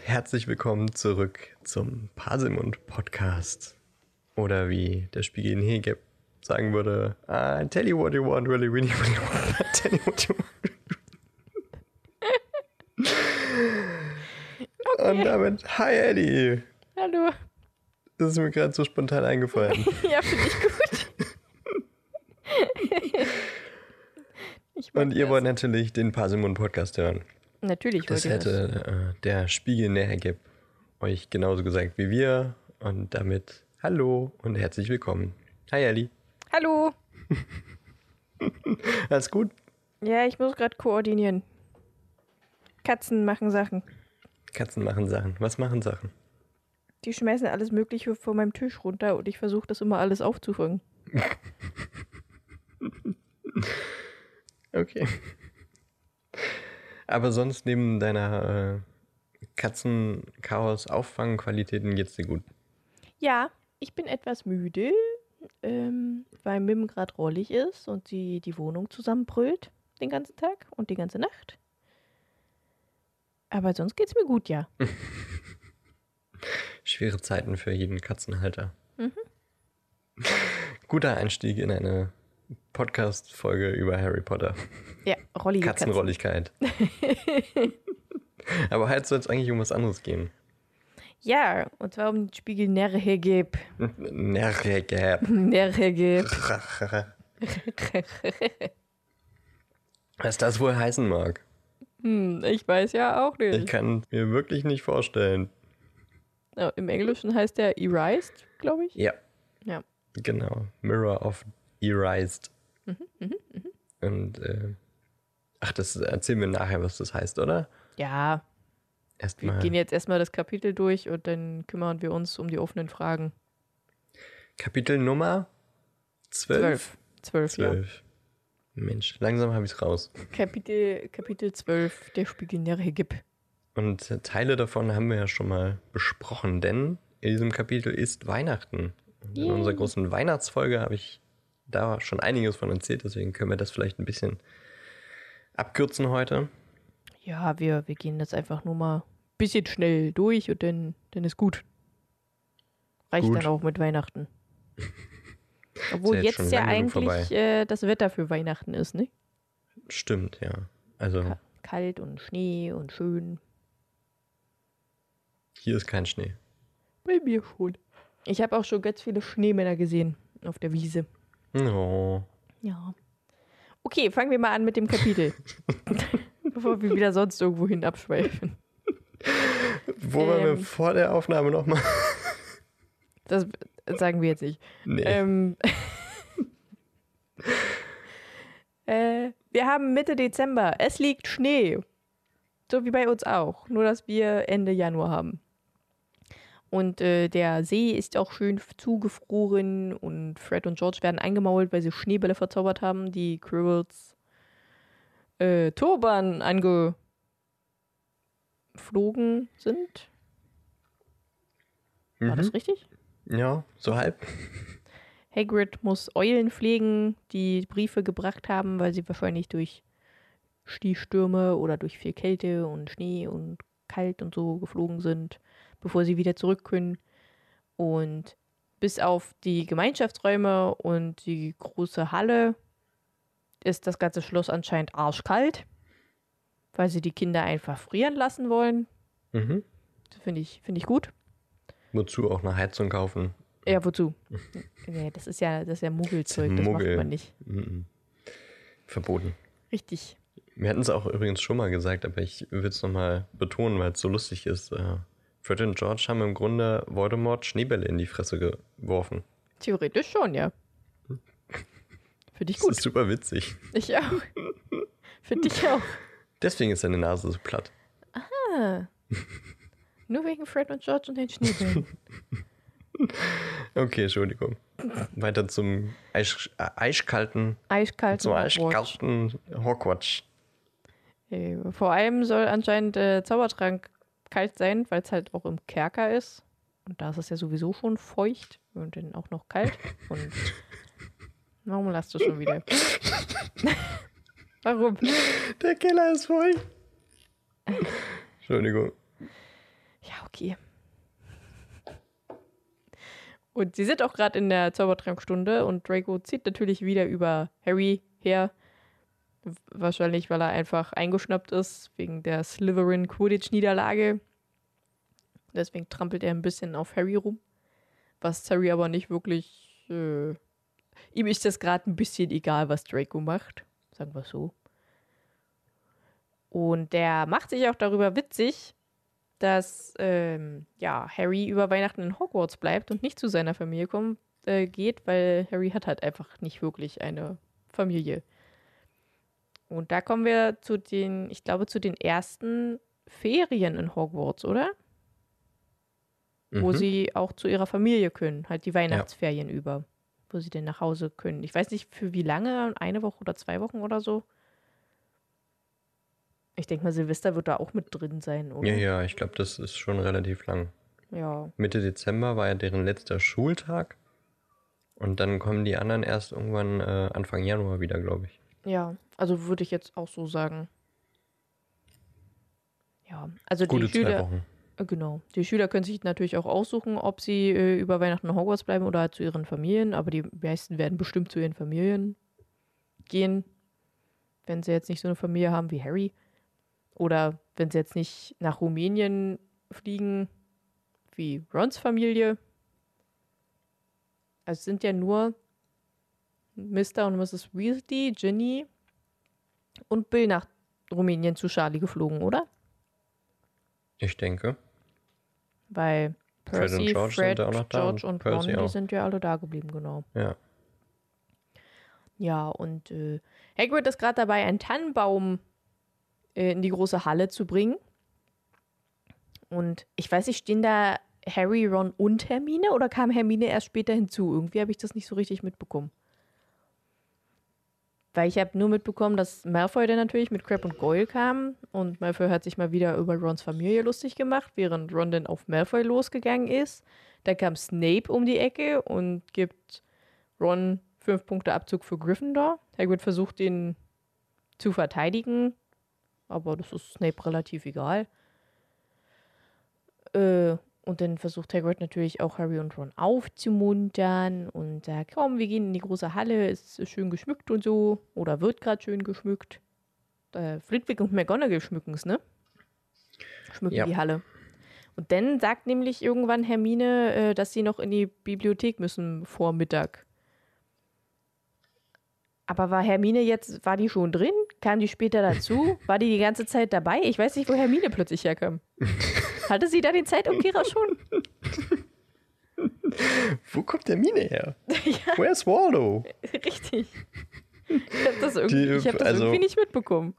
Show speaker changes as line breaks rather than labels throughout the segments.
Und herzlich willkommen zurück zum Paselmund Podcast. Oder wie der Spiegel in Hege sagen würde, I tell you what you want, really, really, really want. I tell you what you want. Und damit, hi Eddie.
Hallo.
Das ist mir gerade so spontan eingefallen.
Ja, finde ich gut. Ich
Und ihr wollt natürlich den Paselmund Podcast hören.
Natürlich
Das
ihr das.
hätte äh, der Spiegel näher gibt euch genauso gesagt wie wir. Und damit hallo und herzlich willkommen. Hi Ellie.
Hallo.
Alles gut?
Ja, ich muss gerade koordinieren. Katzen machen Sachen.
Katzen machen Sachen. Was machen Sachen?
Die schmeißen alles Mögliche von meinem Tisch runter und ich versuche das immer alles aufzufangen.
Okay. Aber sonst neben deiner äh, Katzen-Chaos-Auffangqualitäten geht's dir gut.
Ja, ich bin etwas müde, ähm, weil Mim gerade rollig ist und sie die Wohnung zusammenbrüllt den ganzen Tag und die ganze Nacht. Aber sonst geht's mir gut, ja.
Schwere Zeiten für jeden Katzenhalter. Guter Einstieg in eine Podcast-Folge über Harry Potter.
Ja, rollige Katzen.
Katzenrolligkeit. Aber heute soll es eigentlich um was anderes gehen.
Ja, und zwar um den Spiegel Nerhegeb.
Nergab.
Nerhegeb.
Was das wohl heißen mag.
Hm, ich weiß ja auch
Ich
nicht.
kann mir wirklich nicht vorstellen.
Ja, Im Englischen heißt der Erased, glaube ich.
Ja,
Ja.
genau. Mirror of Erased.
Mhm,
Und, äh, ach, das erzählen wir nachher, was das heißt, oder?
Ja, wir
Erstmal
gehen jetzt erstmal das Kapitel durch und dann kümmern wir uns um die offenen Fragen.
Kapitel Nummer 12.
Zwölf. Zwölf, ja.
12. Mensch, langsam habe ich es raus.
Kapitel, Kapitel 12, der Spiegel Nerhegib.
Und äh, Teile davon haben wir ja schon mal besprochen, denn in diesem Kapitel ist Weihnachten. Und in unserer großen Weihnachtsfolge habe ich da schon einiges von erzählt, deswegen können wir das vielleicht ein bisschen abkürzen heute.
Ja, wir, wir gehen das einfach nur mal ein bisschen schnell durch und dann, dann ist gut. Reicht
Gut.
dann auch mit Weihnachten. Obwohl
ja jetzt
jetzt ja eigentlich äh, das Wetter für Weihnachten ist, ne?
Stimmt, ja. Also
Ka kalt und Schnee und schön.
hier ist kein Schnee.
Bei mir schon. Ich habe auch schon ganz viele Schneemänner gesehen auf der Wiese.
Oh.
Ja. Okay, fangen wir mal an mit dem Kapitel. Bevor wir wieder sonst irgendwo hin abschweifen.
Wo waren wir
Ähm.
vor der Aufnahme nochmal?
Das sagen wir jetzt nicht.
Nee.
Ähm, äh, wir haben Mitte Dezember. Es liegt Schnee. So wie bei uns auch. Nur, dass wir Ende Januar haben. Und äh, der See ist auch schön zugefroren und Fred und George werden eingemault, weil sie Schneebälle verzaubert haben, die Quirrells äh, Turban angeflogen sind. War das
Mhm.
richtig?
Ja, so halb.
Hagrid muss Eulen pflegen, die Briefe gebracht haben, weil sie wahrscheinlich durch Schneestürme oder durch viel Kälte und Schnee und kalt und so geflogen sind, bevor sie wieder zurück können. Und bis auf die Gemeinschaftsräume und die große Halle ist das ganze Schloss anscheinend arschkalt, weil sie die Kinder einfach frieren lassen wollen.
Mhm.
Das finde ich, finde ich gut.
Wozu auch eine Heizung kaufen?
Ja, wozu? nee, das ist ja, das ist ja Muggelzeug, das
Muggel.
macht man nicht.
Mhm. Verboten.
Richtig.
Wir hatten es auch übrigens schon mal gesagt, aber ich will es nochmal betonen, weil es so lustig ist. Fred und George haben im Grunde Voldemort Schneebälle in die Fresse geworfen.
Theoretisch schon, ja. Finde ich
Das
gut.
ist super witzig.
Ich auch. Finde ich auch.
Deswegen ist seine Nase so platt.
Ah. Nur wegen Fred und George und den Schneebällen.
Okay, Entschuldigung. Weiter zum Eis, äh, eiskalten,
Eiskalt.
zum
Hogwarts.
eiskalten Hogwarts.
Äh, Vor allem soll anscheinend äh, Zaubertrank kalt sein, weil es halt auch im Kerker ist. Und da ist es ja sowieso schon feucht und dann auch noch kalt. Und warum lachst du schon wieder? warum?
Der Keller ist voll. Entschuldigung.
Ja, okay. Und sie sind auch gerade in der Zaubertrankstunde und Draco zieht natürlich wieder über Harry her. Wahrscheinlich, weil er einfach eingeschnappt ist wegen der Slytherin Quidditch-Niederlage. Deswegen trampelt er ein bisschen auf Harry rum. Was Harry aber nicht wirklich. Äh, ihm ist das gerade ein bisschen egal, was Draco macht. Sagen wir so. Und der macht sich auch darüber witzig, dass ähm, ja, Harry über Weihnachten in Hogwarts bleibt und nicht zu seiner Familie kommt, äh, geht, weil Harry hat halt einfach nicht wirklich eine Familie. Und da kommen wir zu den, ich glaube, zu den ersten Ferien in Hogwarts, oder? Mhm. Wo sie auch zu ihrer Familie können, halt die Weihnachtsferien ja. über, wo sie dann nach Hause können. Ich weiß nicht für wie lange, eine Woche oder zwei Wochen oder so. Ich denke mal, Silvester wird da auch mit drin sein, oder?
Ja, ja, ich glaube, das ist schon relativ lang.
Ja.
Mitte Dezember war ja deren letzter Schultag. Und dann kommen die anderen erst irgendwann äh, Anfang Januar wieder, glaube ich.
Ja, also würde ich jetzt auch so sagen. Ja, also
Gute
die Schüler.
Wochen.
Äh, genau. Die Schüler können sich natürlich auch aussuchen, ob sie äh, über Weihnachten in Hogwarts bleiben oder halt zu ihren Familien, aber die meisten werden bestimmt zu ihren Familien gehen, wenn sie jetzt nicht so eine Familie haben wie Harry. Oder wenn sie jetzt nicht nach Rumänien fliegen, wie Rons Familie. Also es sind ja nur Mr. und Mrs. Weasley, Ginny und Bill nach Rumänien zu Charlie geflogen, oder?
Ich denke.
Weil Percy,
Fred und George,
Fred, George und,
und Percy
Ron, die sind ja alle da geblieben, genau.
Ja.
Ja, und äh, Hagrid ist gerade dabei, einen Tannenbaum äh, in die große Halle zu bringen. Und ich weiß nicht, stehen da Harry, Ron und Hermine oder kam Hermine erst später hinzu? Irgendwie habe ich das nicht so richtig mitbekommen. Weil ich habe nur mitbekommen, dass Malfoy dann natürlich mit Crab und Goyle kam und Malfoy hat sich mal wieder über Rons Familie lustig gemacht, während Ron dann auf Malfoy losgegangen ist. Dann kam Snape um die Ecke und gibt Ron fünf Punkte Abzug für Gryffindor. Hagrid versucht ihn zu verteidigen, aber das ist Snape relativ egal. Äh, und dann versucht Hagrid natürlich auch Harry und Ron aufzumuntern und sagt, komm, wir gehen in die große Halle, ist schön geschmückt und so. Oder wird gerade schön geschmückt. Äh, Flitwick und McGonagall schmücken es, ne? Schmücken
Ja.
die Halle. Und dann sagt nämlich irgendwann Hermine, äh, dass sie noch in die Bibliothek müssen vor Mittag. Aber war Hermine jetzt, war die schon drin? Kam die später dazu? War die die ganze Zeit dabei? Ich weiß nicht, wo Hermine plötzlich herkam. Hatte sie da den Zeitumkehrer schon?
Wo kommt der Mine her?
ja,
Where's Waldo?
richtig. Ich habe das, irgendwie,
Die-
ich hab das
also-
irgendwie nicht mitbekommen.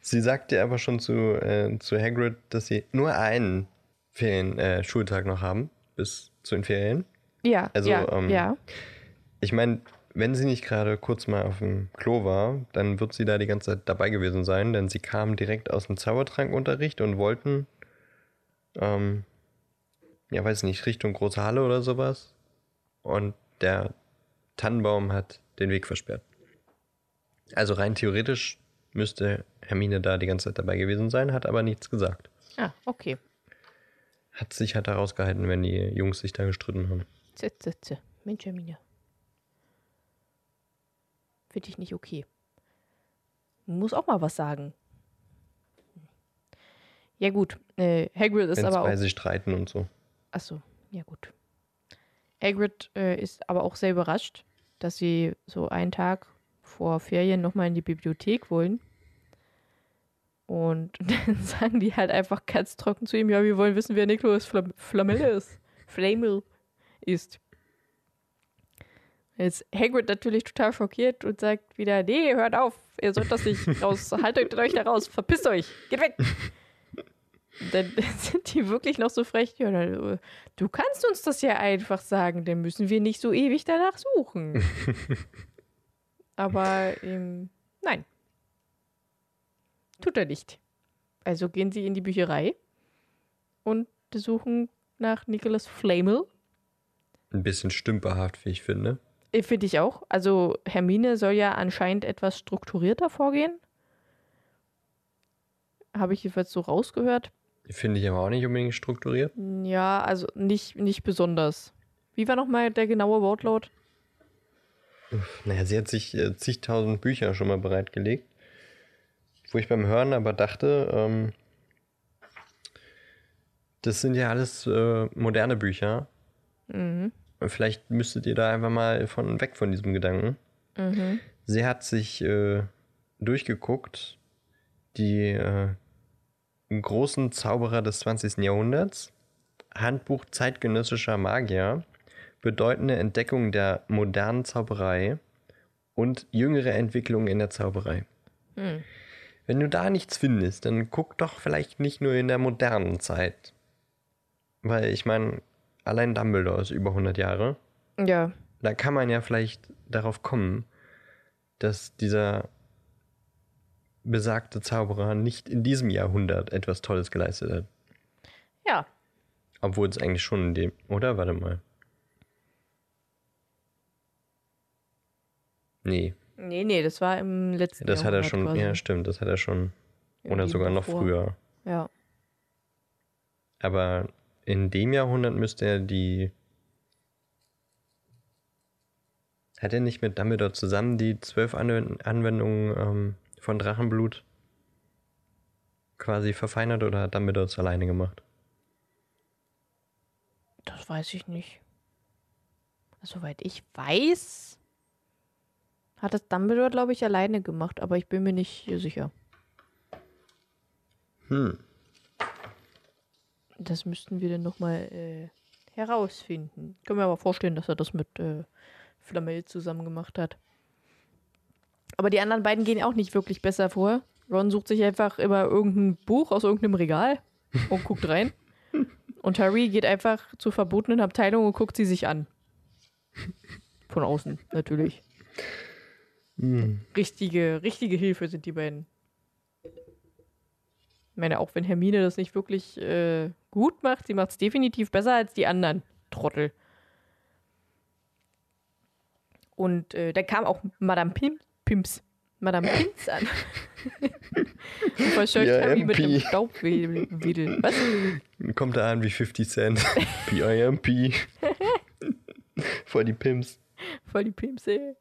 Sie sagte aber schon zu, äh, zu Hagrid, dass sie nur einen Ferien, äh, Schultag noch haben, bis zu den Ferien.
Ja,
Also,
ja,
ähm,
ja.
Ich meine, wenn sie nicht gerade kurz mal auf dem Klo war, dann wird sie da die ganze Zeit dabei gewesen sein, denn sie kamen direkt aus dem Zaubertrankunterricht und wollten, ähm, ja, weiß nicht, Richtung große Halle oder sowas. Und der Tannenbaum hat den Weg versperrt. Also rein theoretisch müsste Hermine da die ganze Zeit dabei gewesen sein, hat aber nichts gesagt.
Ah, okay.
Hat sich halt da rausgehalten, wenn die Jungs sich da gestritten haben.
Zitze, zitze. Mensch, Hermine. Finde ich nicht okay. Muss auch mal was sagen. Ja gut, äh, Hagrid ist
Wenn
aber
zwei
auch...
sich streiten und so.
Achso, ja gut. Hagrid äh, ist aber auch sehr überrascht, dass sie so einen Tag vor Ferien nochmal in die Bibliothek wollen. Und dann sagen die halt einfach ganz trocken zu ihm, ja, wir wollen wissen, wer Nikolaus Flam Flamel ist. Flamel ist. Jetzt Hagrid natürlich total schockiert und sagt wieder, nee, hört auf, ihr sollt das nicht raus, haltet euch da raus, verpisst euch, geht weg. Dann sind die wirklich noch so frech, ja, äh, du kannst uns das ja einfach sagen, dann müssen wir nicht so ewig danach suchen. Aber ähm, nein. Tut er nicht. Also gehen sie in die Bücherei und suchen nach Nicholas Flamel.
Ein bisschen stümperhaft, wie ich finde.
Äh, Finde ich auch. Also Hermine soll ja anscheinend etwas strukturierter vorgehen. Habe ich jedenfalls so rausgehört.
Finde ich aber auch nicht unbedingt strukturiert.
Ja, also nicht, nicht besonders. Wie war nochmal der genaue Wortlaut?
Naja, sie hat sich äh, zigtausend Bücher schon mal bereitgelegt. Wo ich beim Hören aber dachte, ähm, das sind ja alles äh, moderne Bücher.
Mhm.
Vielleicht müsstet ihr da einfach mal von weg von diesem Gedanken.
Mhm.
Sie hat sich äh, durchgeguckt, die äh, großen Zauberer des 20. Jahrhunderts, Handbuch zeitgenössischer Magier, bedeutende Entdeckungen der modernen Zauberei und jüngere Entwicklungen in der Zauberei.
Hm.
Wenn du da nichts findest, dann guck doch vielleicht nicht nur in der modernen Zeit. Weil ich meine, allein Dumbledore ist über 100 Jahre.
Ja.
Da kann man ja vielleicht darauf kommen, dass dieser besagte Zauberer nicht in diesem Jahrhundert etwas Tolles geleistet hat.
Ja.
Obwohl es eigentlich schon in dem, oder? Warte mal. Nee,
Nee, nee, das war im letzten
das hat er schon,
quasi.
ja stimmt, das hat er schon, oder
Irgendwie
sogar noch früher.
Ja.
Aber in dem Jahrhundert müsste er die. Hat er nicht mit Dumbledore zusammen die zwölf Anwend Anwendungen ähm, von Drachenblut quasi verfeinert oder hat Dumbledore es alleine gemacht?
Das weiß ich nicht. Soweit ich weiß, hat das Dumbledore, glaube ich, alleine gemacht, aber ich bin mir nicht sicher.
Hm.
Das müssten wir dann nochmal äh, herausfinden. Ich kann mir aber vorstellen, dass er das mit äh, Flamel zusammen gemacht hat. Aber die anderen beiden gehen auch nicht wirklich besser vor. Ron sucht sich einfach immer irgendein Buch aus irgendeinem Regal und guckt rein. Und Harry geht einfach zur verbotenen Abteilung und guckt sie sich an. Von außen, natürlich. Richtige, richtige Hilfe sind die beiden. Ich meine, auch wenn Hermine das nicht wirklich äh, gut macht, sie macht es definitiv besser als die anderen Trottel. Und äh, da kam auch Madame Pim Pimps, Madame Pimps an. und verscheucht
Ja,
Harry mit dem Staubwedel. Was?
Kommt er an wie 50 Cent. PIMP. Voll die Pimps.
Voll die Pimse.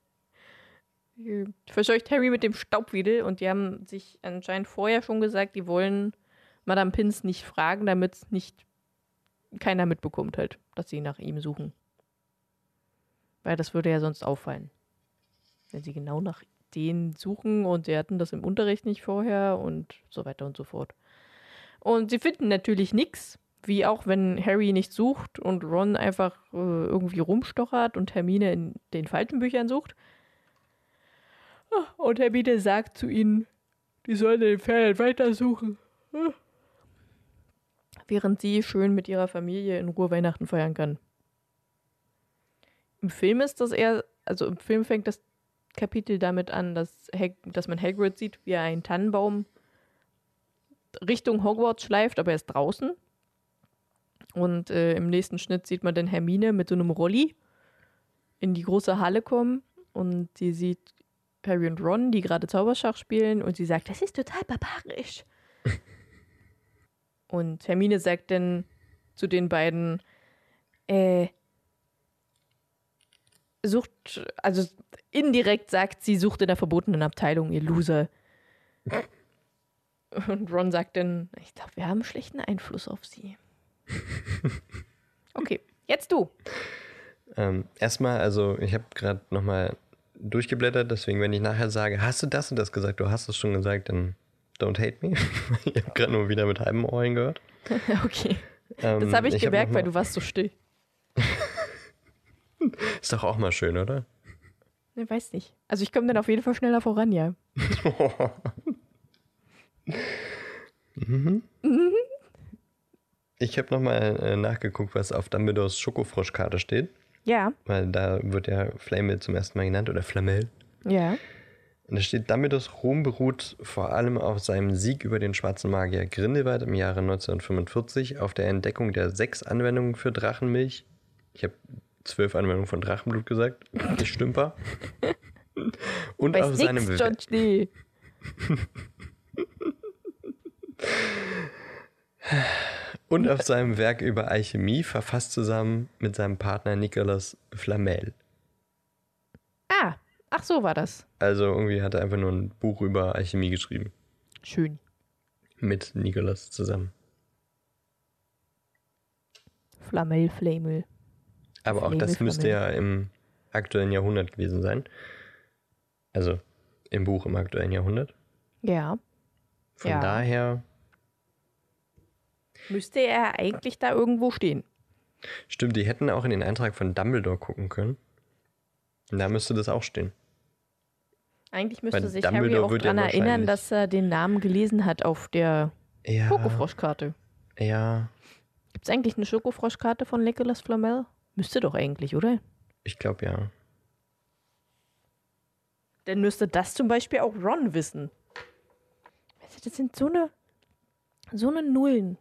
Verscheucht Harry mit dem Staubwedel und die haben sich anscheinend vorher schon gesagt, die wollen Madame Pins nicht fragen, damit nicht keiner mitbekommt halt, dass sie nach ihm suchen. Weil das würde ja sonst auffallen. Wenn sie genau nach denen suchen und sie hatten das im Unterricht nicht vorher und so weiter und so fort. Und sie finden natürlich nichts, wie auch wenn Harry nicht sucht und Ron einfach äh, irgendwie rumstochert und Hermine in den falschen Büchern sucht. Und Hermine sagt zu ihnen, die sollen den Ferien weitersuchen. Während sie schön mit ihrer Familie in Ruhe Weihnachten feiern kann. Im Film ist das eher, also im Film fängt das Kapitel damit an, dass, Hag dass man Hagrid sieht, wie er einen Tannenbaum Richtung Hogwarts schleift, aber er ist draußen. Und äh, im nächsten Schnitt sieht man dann Hermine mit so einem Rolli in die große Halle kommen und sie sieht Harry und Ron, die gerade Zauberschach spielen und sie sagt, das ist total barbarisch. und Hermine sagt dann zu den beiden, äh, sucht, also indirekt sagt sie, sucht in der verbotenen Abteilung, ihr Loser. Und Ron sagt dann, ich glaube, wir haben schlechten Einfluss auf sie. Okay, jetzt du.
Ähm, erstmal, also ich habe gerade nochmal durchgeblättert, deswegen, wenn ich nachher sage, hast du das und das gesagt, du hast es schon gesagt, dann don't hate me. ich habe gerade nur wieder mit halbem Ohr hingehört.
Okay,
Ähm,
das habe ich,
hab
gemerkt,
noch
weil du warst so still.
Ist doch auch mal schön, oder?
Ich weiß nicht. Also ich komme dann auf jeden Fall schneller voran, ja.
Ich habe nochmal äh, nachgeguckt, was auf Dumbledores Schokofroschkarte steht,
Ja,
weil da wird ja Flamel zum ersten Mal genannt oder Flamel.
ja.
Und da steht, Dumbledores Ruhm beruht vor allem auf seinem Sieg über den schwarzen Magier Grindelwald im Jahre 1945, auf der Entdeckung der sechs Anwendungen für Drachenmilch. Ich habe zwölf Anwendungen von Drachenblut gesagt. Ich stümper. Und auf
Weiß
seinem
nix,
We-
John Schnee.
Und auf seinem Werk über Alchemie verfasst zusammen mit seinem Partner Nicolas Flamel.
Ah, ach so war das.
Also irgendwie hat er einfach nur ein Buch über Alchemie geschrieben.
Schön.
Mit Nicolas zusammen.
Flamel, Flamel.
Aber auch das müsste ja im aktuellen Jahrhundert gewesen sein. Also im Buch im aktuellen Jahrhundert.
Ja.
Von
Ja.
daher
Müsste er eigentlich da irgendwo stehen.
Stimmt, die hätten auch in den Eintrag von Dumbledore gucken können. Und da müsste das auch stehen.
Eigentlich müsste
Weil
sich
Dumbledore
Harry auch
wird ja
daran erinnern, dass er den Namen gelesen hat auf der
Ja.
Schokofroschkarte.
Ja,
Gibt es eigentlich eine Schokofroschkarte von Nicolas Flamel? Müsste doch eigentlich, oder?
ich glaube ja.
Dann müsste das zum Beispiel auch Ron wissen. Das sind so eine, so eine Nullen.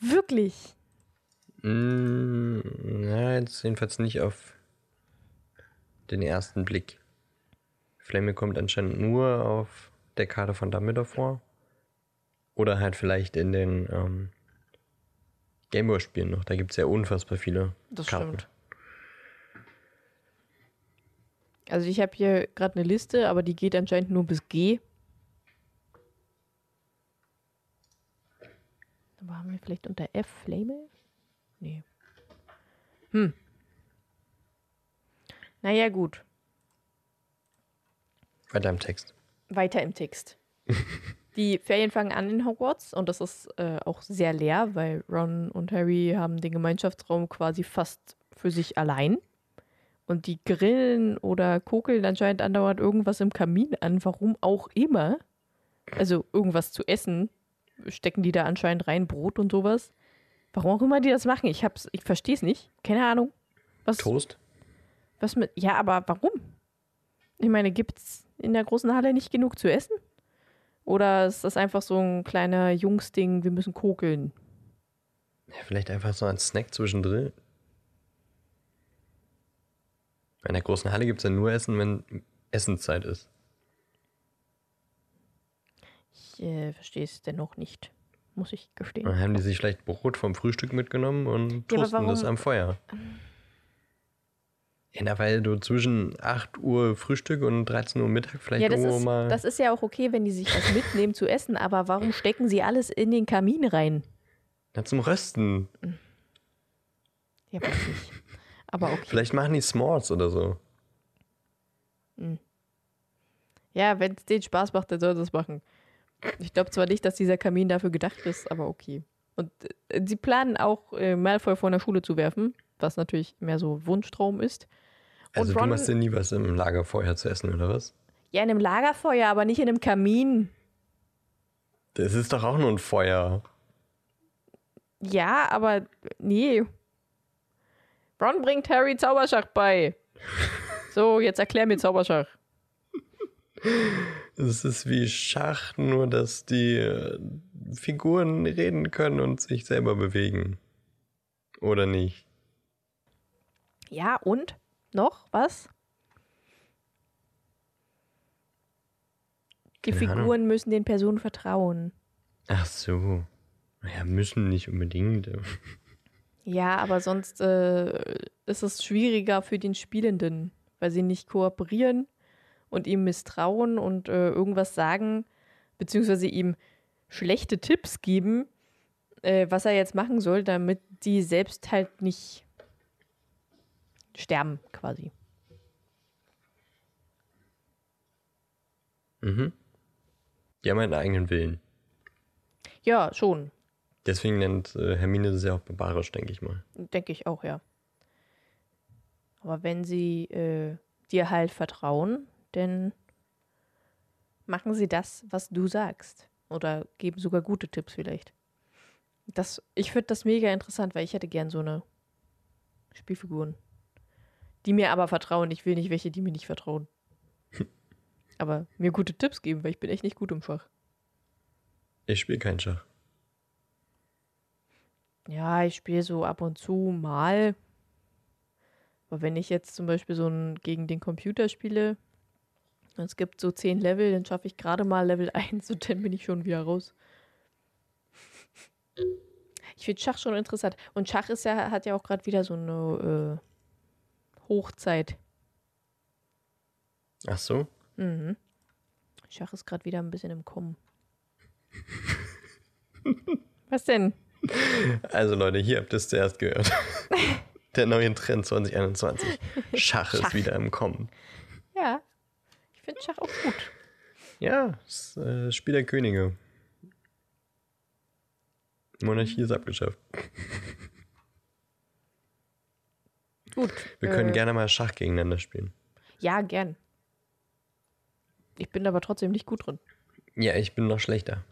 Wirklich.
Mm, na, jetzt jedenfalls nicht auf den ersten Blick. Flamme kommt anscheinend nur auf der Karte von Dumbledore vor. Oder halt vielleicht in den ähm, Gameboy-Spielen noch. Da gibt es ja unfassbar viele
Das
Karten.
stimmt. Also ich habe hier gerade eine Liste, aber die geht anscheinend nur bis G. Aber haben wir vielleicht unter F Flamel? Nee. Hm. Naja, gut.
Weiter im Text.
Weiter im Text. Die Ferien fangen an in Hogwarts und das ist äh, auch sehr leer, weil Ron und Harry haben den Gemeinschaftsraum quasi fast für sich allein. Und die grillen oder kokeln anscheinend andauernd irgendwas im Kamin an, warum auch immer. Also irgendwas zu essen stecken die da anscheinend rein, Brot und sowas. Warum auch immer die das machen, ich hab's, ich verstehe es nicht. Keine Ahnung. Was,
Toast?
was mit. Ja, aber warum? Ich meine, gibt's in der großen Halle nicht genug zu essen? Oder ist das einfach so ein kleiner Jungsding, wir müssen kokeln?
Ja, vielleicht einfach so ein Snack zwischendrin. In der großen Halle gibt es ja nur Essen, wenn Essenszeit ist.
Ich äh, verstehe es dennoch nicht, muss ich gestehen.
Dann haben die sich vielleicht Brot vom Frühstück mitgenommen und
Ja,
toasten das am Feuer. Ja, weil du zwischen 8 Uhr Frühstück und 13 Uhr Mittag vielleicht
Ja, das
irgendwo
ist,
mal.
das ist ja auch okay, wenn die sich was mitnehmen zu essen, aber warum stecken sie alles in den Kamin rein?
Na, zum Rösten.
Ja, weiß nicht. Aber okay.
Vielleicht machen die S'mores oder so.
Ja, wenn es denen Spaß macht, dann soll das machen. Ich glaube zwar nicht, dass dieser Kamin dafür gedacht ist, aber okay. Und äh, sie planen auch, äh, Malfoy von der Schule zu werfen, was natürlich mehr so Wunschtraum ist.
Also du
Ron-
machst dir nie was im Lagerfeuer zu essen, oder was?
Ja, in einem Lagerfeuer, aber nicht in einem Kamin.
Das ist doch auch nur ein Feuer.
Ja, aber nee. Ron bringt Harry Zauberschach bei. So, jetzt erklär mir Zauberschach.
Es ist wie Schach, nur dass die äh, Figuren reden können und sich selber bewegen. Oder nicht?
Ja, und? Noch? Was? Die
Keine Ahnung.
Figuren müssen den Personen vertrauen.
Ach so. Naja, müssen nicht unbedingt.
Ja, aber sonst äh, ist es schwieriger für den Spielenden, weil sie nicht kooperieren und ihm misstrauen und äh, irgendwas sagen, beziehungsweise ihm schlechte Tipps geben, äh, was er jetzt machen soll, damit die selbst halt nicht sterben, quasi.
Mhm. Die haben einen eigenen Willen.
Ja, schon.
Deswegen nennt äh, Hermine das ja auch barbarisch, denke ich mal.
Denke ich auch, ja. Aber wenn sie äh, dir halt vertrauen, dann machen sie das, was du sagst. Oder geben sogar gute Tipps vielleicht. Das, ich finde das mega interessant, weil ich hätte gern so eine Spielfiguren. Die mir aber vertrauen. Ich will nicht welche, die mir nicht vertrauen. aber mir gute Tipps geben, weil ich bin echt nicht gut im Schach.
Ich spiele keinen Schach.
Ja, ich spiele so ab und zu mal. Aber wenn ich jetzt zum Beispiel so ein gegen den Computer spiele, es gibt so zehn Level, dann schaffe ich gerade mal Level 1 und dann bin ich schon wieder raus. Ich finde Schach schon interessant. Und Schach ist ja, hat ja auch gerade wieder so eine äh, Hochzeit.
Ach so?
Mhm. Schach ist gerade wieder ein bisschen im Kommen. Was denn?
Also Leute, hier habt ihr es zuerst gehört. Der neue Trend 2021. Schach,
Schach.
ist wieder im Kommen.
Ja. Ich finde Schach auch gut.
Ja, das äh, Spiel der Könige. Monarchie ist abgeschafft.
Gut.
Wir können
äh,
gerne mal Schach gegeneinander spielen.
Ja, gern. Ich bin aber trotzdem nicht gut drin.
Ja, ich bin noch schlechter.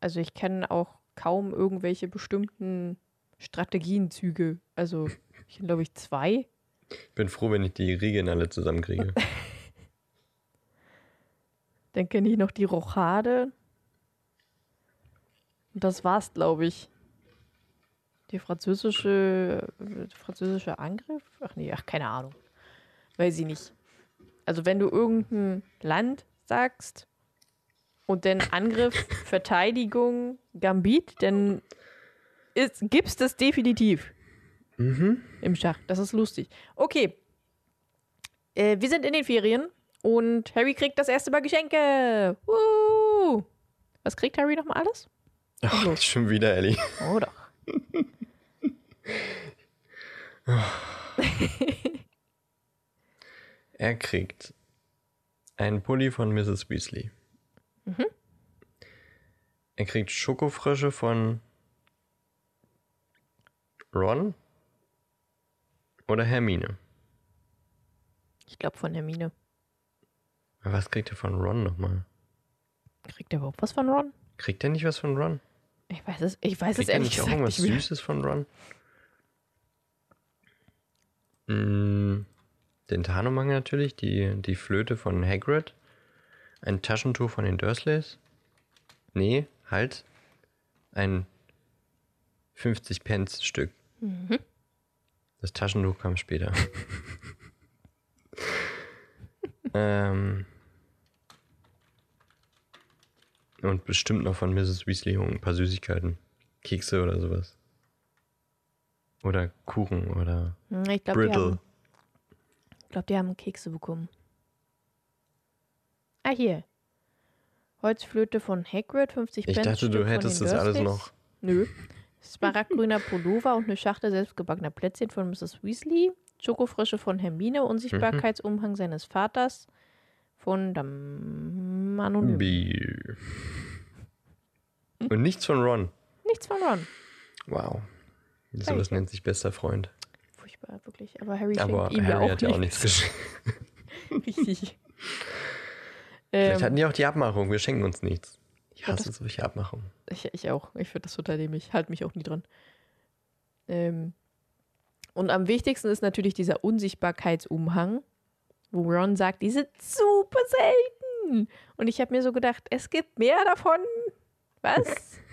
Also ich kenne auch kaum irgendwelche bestimmten Strategienzüge. Also ich glaube ich, zwei.
Ich bin froh, wenn ich die Regeln alle zusammenkriege.
Dann kenne ich noch die Rochade. Und das war's, glaube ich. Die französische, äh, französische Angriff? Ach nee, ach, keine Ahnung. Weiß ich nicht. Also wenn du irgendein Land sagst und dann Angriff, Verteidigung, Gambit, dann ist, gibt's das definitiv
mhm.
im Schach. Das ist lustig. Okay. Äh, wir sind in den Ferien und Harry kriegt das erste Mal Geschenke. Uh. Was kriegt Harry nochmal alles?
Ach, schon wieder, Ellie.
Oh doch.
Er kriegt einen Pulli von Mrs. Weasley.
Mhm.
Er kriegt Schokofrösche von Ron oder Hermine.
Ich glaube von Hermine.
Was kriegt er von Ron nochmal?
Kriegt er überhaupt was von Ron?
Kriegt er nicht was von Ron?
Ich weiß es, ich weiß es
Kriegt er
ehrlich
nicht auch
gesagt
irgendwas
nicht mehr.
Süßes von Ron? Mm, den Tarnumhang natürlich, die, die Flöte von Hagrid, ein Taschentuch von den Dursleys. Nee, halt. Ein 50 Pence Stück.
Mhm.
Das Taschentuch kam später. ähm, und bestimmt noch von Mrs. Weasley ein paar Süßigkeiten. Kekse oder sowas. Oder Kuchen oder
Hm, Ich glaube, die,
Brittle.
haben- ich glaub, die haben Kekse bekommen. Ah, hier. Holzflöte von Hagrid, 50
Ich
Pence.
dachte, du hättest das alles noch.
Nö. Smaragdgrüner Pullover und eine Schachtel selbstgebackener Plätzchen von Mrs. Weasley. Schokofrische von Hermine, Unsichtbarkeitsumhang seines Vaters von dem Anonym.
B. Und nichts von Ron.
Nichts von Ron.
Wow. So, das nennt sich bester Freund.
Furchtbar, wirklich. Aber Harry
Aber
ja
Harry
auch
hat ja auch nichts geschenkt.
Richtig.
Vielleicht
ähm,
hatten die auch die Abmachung, wir schenken uns nichts. Ich
Ja,
hasse
das-
solche Abmachungen.
Ich, ich auch. Ich finde das total dämlich. Halt mich auch nie dran. Ähm, und am wichtigsten ist natürlich dieser Unsichtbarkeitsumhang, wo Ron sagt, die sind super selten. Und ich habe mir so gedacht, es gibt mehr davon. Was?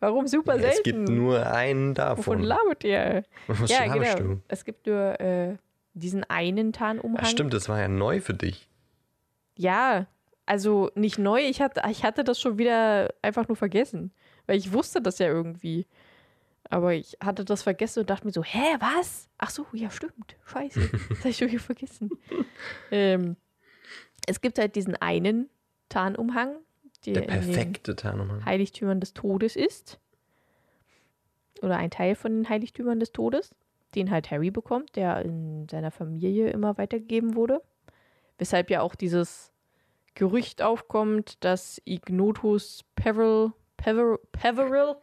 Warum super selten?
Es gibt nur einen
Wovon
davon.
labert ihr?
Was
ja, genau.
du?
Es gibt nur äh, diesen einen Tarnumhang.
Ach, stimmt, das war ja neu für dich.
Ja, also nicht neu. Ich hatte, ich hatte das schon wieder einfach nur vergessen. Weil ich wusste das ja irgendwie. Aber ich hatte das vergessen und dachte mir so, hä, was? Ach so, ja, stimmt. Scheiße. Das habe ich schon wieder vergessen. ähm, es gibt halt diesen einen Tarnumhang, der,
Der perfekte Tarnumhang.
Heiligtümern des Todes ist. Oder ein Teil von den Heiligtümern des Todes, den halt Harry bekommt, der in seiner Familie immer weitergegeben wurde. Weshalb ja auch dieses Gerücht aufkommt, dass Ignotus Peveril, Peveril, Peveril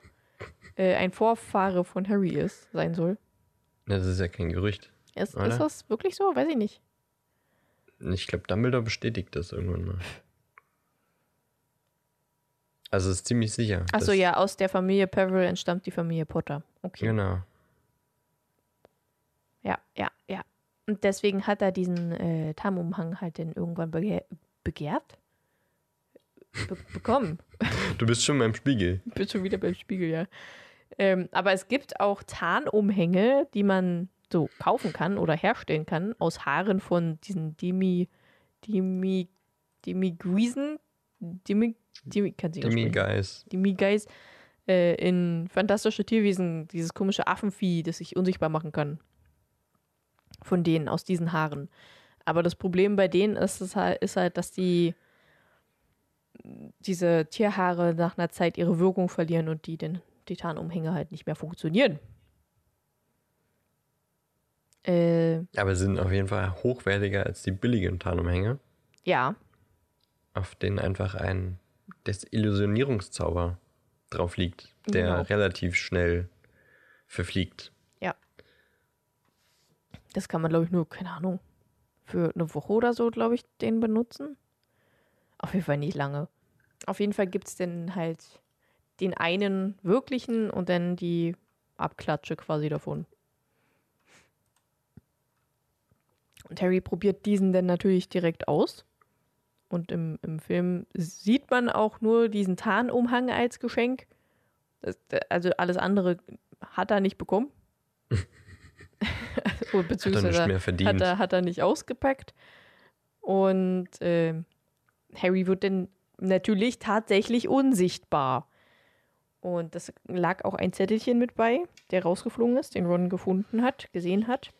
äh, ein Vorfahre von Harry ist, sein soll.
Ja, das ist ja kein Gerücht.
Ist, ist das wirklich so? Weiß ich nicht.
Ich glaube, Dumbledore bestätigt das irgendwann mal. Also ist ziemlich sicher.
Achso, ja, aus der Familie Peveril entstammt die Familie Potter. Okay.
Genau.
Ja, ja, ja. Und deswegen hat er diesen äh, Tarnumhang halt dann irgendwann bege begehrt. Be bekommen.
Du bist schon beim Spiegel.
Bin schon wieder beim Spiegel, ja. Ähm, aber es gibt auch Tarnumhänge, die man so kaufen kann oder herstellen kann aus Haaren von diesen Demi, Demi, Demi Guisen, Demi, Demi, kann sie nicht
Demi
aussprechen.
Guys.
Demi Guys, äh, in Fantastische Tierwesen dieses komische Affenvieh, das sich unsichtbar machen kann. Von denen, aus diesen Haaren. Aber das Problem bei denen ist, ist, halt, ist halt, dass die diese Tierhaare nach einer Zeit ihre Wirkung verlieren und die den Titanumhänge halt nicht mehr funktionieren. Äh,
Aber sie sind auf jeden Fall hochwertiger als die billigen Tarnumhänge,
ja,
auf denen einfach ein Desillusionierungszauber drauf liegt, der
Genau.
relativ schnell verfliegt.
ja. Das kann man, glaube ich, nur, keine Ahnung, für eine Woche oder so, glaube ich, den benutzen. Auf jeden Fall nicht lange. Auf jeden Fall gibt es dann halt den einen wirklichen und dann die Abklatsche quasi davon. Und Harry probiert diesen dann natürlich direkt aus. Und im, im Film sieht man auch nur diesen Tarnumhang als Geschenk. Das, also alles andere hat er nicht bekommen. also, beziehungsweise
mehr verdient.
Hat er, hat er nicht ausgepackt. Und ähm, Harry wird dann natürlich tatsächlich unsichtbar. Und das lag auch ein Zettelchen mit bei, der rausgeflogen ist, den Ron gefunden hat, gesehen hat.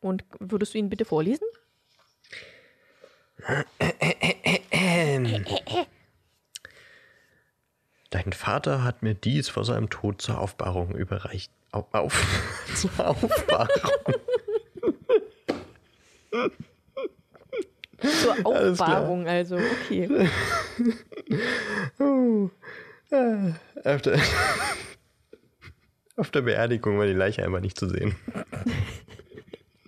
Und würdest du ihn bitte vorlesen?
Dein Vater hat mir dies vor seinem Tod zur Aufbahrung überreicht. Au, auf, zur Aufbahrung.
Zur. Aufbahrung, also, okay.
Auf der, auf der Beerdigung war die Leiche einfach nicht zu sehen.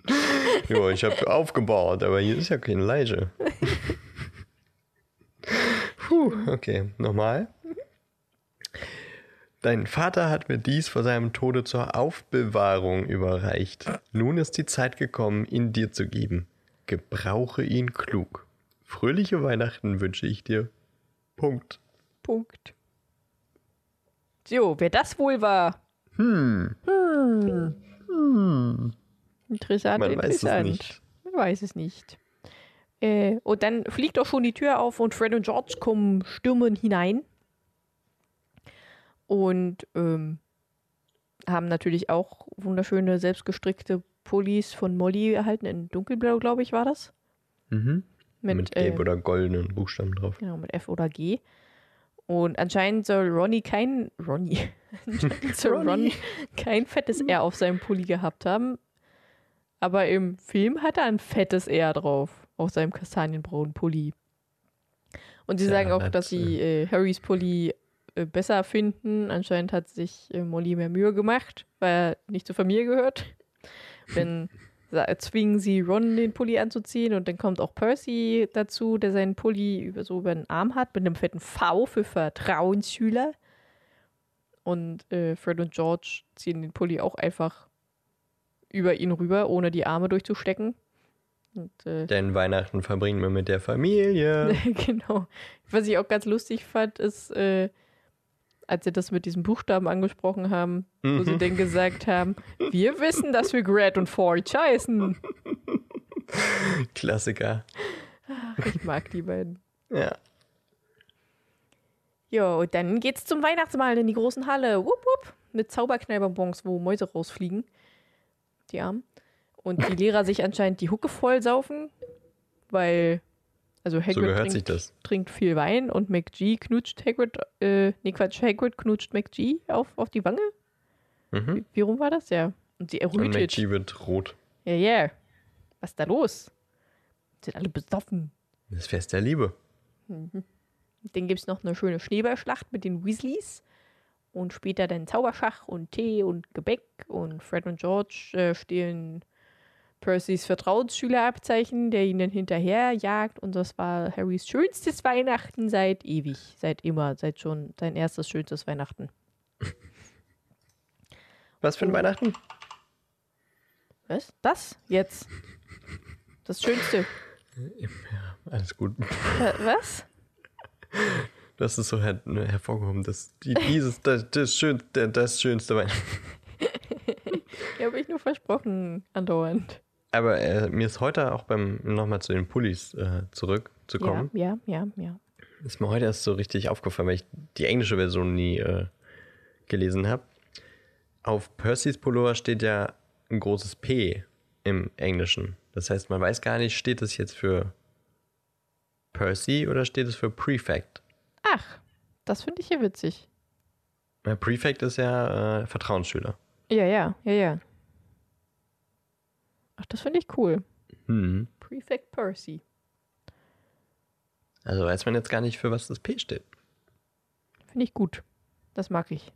jo, ich habe aufgebaut, aber hier ist ja keine Leiche. Puh, okay, nochmal. Dein Vater hat mir dies vor seinem Tode zur Aufbewahrung überreicht. Nun ist die Zeit gekommen, ihn dir zu geben. Gebrauche ihn klug. Fröhliche Weihnachten wünsche ich dir. Punkt.
Punkt. So, wer das wohl war?
Hm.
Interessant,
Man weiß es
interessant.
nicht.
Man weiß es nicht. Äh, und dann fliegt auch schon die Tür auf und Fred und George kommen stürmen hinein. Und ähm, haben natürlich auch wunderschöne, selbstgestrickte Pullis von Molly erhalten. In dunkelblau, glaube ich, war das.
Mhm.
Mit,
Mit, gelb
äh,
oder goldenen Buchstaben drauf.
Genau, mit F oder G. Und anscheinend soll Ronny kein. Ronny. anscheinend soll Ron
Ronny.
kein fettes R auf seinem Pulli gehabt haben. Aber im Film hat er ein fettes R drauf. Auf seinem kastanienbraunen Pulli. Und sie
Tja,
sagen auch,
das,
dass sie äh, Harrys Pulli äh, besser finden. Anscheinend hat sich äh, Molly mehr Mühe gemacht, weil er nicht zur Familie gehört. Dann zwingen sie Ron den Pulli anzuziehen und dann kommt auch Percy dazu, der seinen Pulli über, so über den Arm hat, mit einem fetten V für Vertrauensschüler. Und äh, Fred und George ziehen den Pulli auch einfach über ihn rüber, ohne die Arme durchzustecken. Und, äh,
Denn Weihnachten verbringen wir mit der Familie.
genau. Was ich auch ganz lustig fand, ist, äh, als sie das mit diesem Buchstaben angesprochen haben, wo sie dann gesagt haben, wir wissen, dass wir Gret und Forge heißen.
Klassiker.
Ich mag die beiden.
Ja.
Und dann geht's zum Weihnachtsmahl in die großen Halle. Wupp, wupp. Mit Zauberknallbonbons, wo Mäuse rausfliegen. Die Armen. Und die Lehrer sich anscheinend die Hucke voll saufen, weil, also Hagrid
So
trinkt, trinkt viel Wein und McG knutscht Hagrid, äh, nee Quatsch, Hagrid knutscht McG auf, auf die Wange.
Mhm.
Wie, wie rum war das? Ja. Und sie
Und
errötet.
McG wird rot.
Ja, ja. Was ist da los? Sind alle besoffen.
Das Fest der Liebe.
Dann gibt es noch eine schöne Schneeballschlacht mit den Weasleys. Und später dann Zauberschach und Tee und Gebäck. Und Fred und George äh, stehlen Percys Vertrauensschülerabzeichen, der ihnen hinterher jagt. Und das war Harrys schönstes Weihnachten seit ewig. Seit immer. Seit schon sein erstes schönstes Weihnachten.
Was für ein Weihnachten?
Was? Das? Jetzt? Das Schönste.
Alles gut.
Was?
Das ist so her hervorgehoben. Das, die, dieses, das, das, schönste, das schönste Weihnachten.
Ja, habe ich nur versprochen, andauernd.
Aber äh, mir ist heute auch beim, nochmal zu den Pullis äh, zurückzukommen,
Ja, ja, ja, ja.
ist mir heute erst so richtig aufgefallen, weil ich die englische Version nie äh, gelesen habe. Auf Percys Pullover steht ja ein großes P im Englischen. Das heißt, man weiß gar nicht, steht es jetzt für Percy oder steht es für Prefect?
Ach, das finde ich ja witzig.
Weil Prefect ist ja äh, Vertrauensschüler.
Ja, ja, ja, ja. Ach, das finde ich cool.
Mhm.
Prefect Percy.
Also weiß man jetzt gar nicht, für was das P steht.
Finde ich gut. Das mag ich.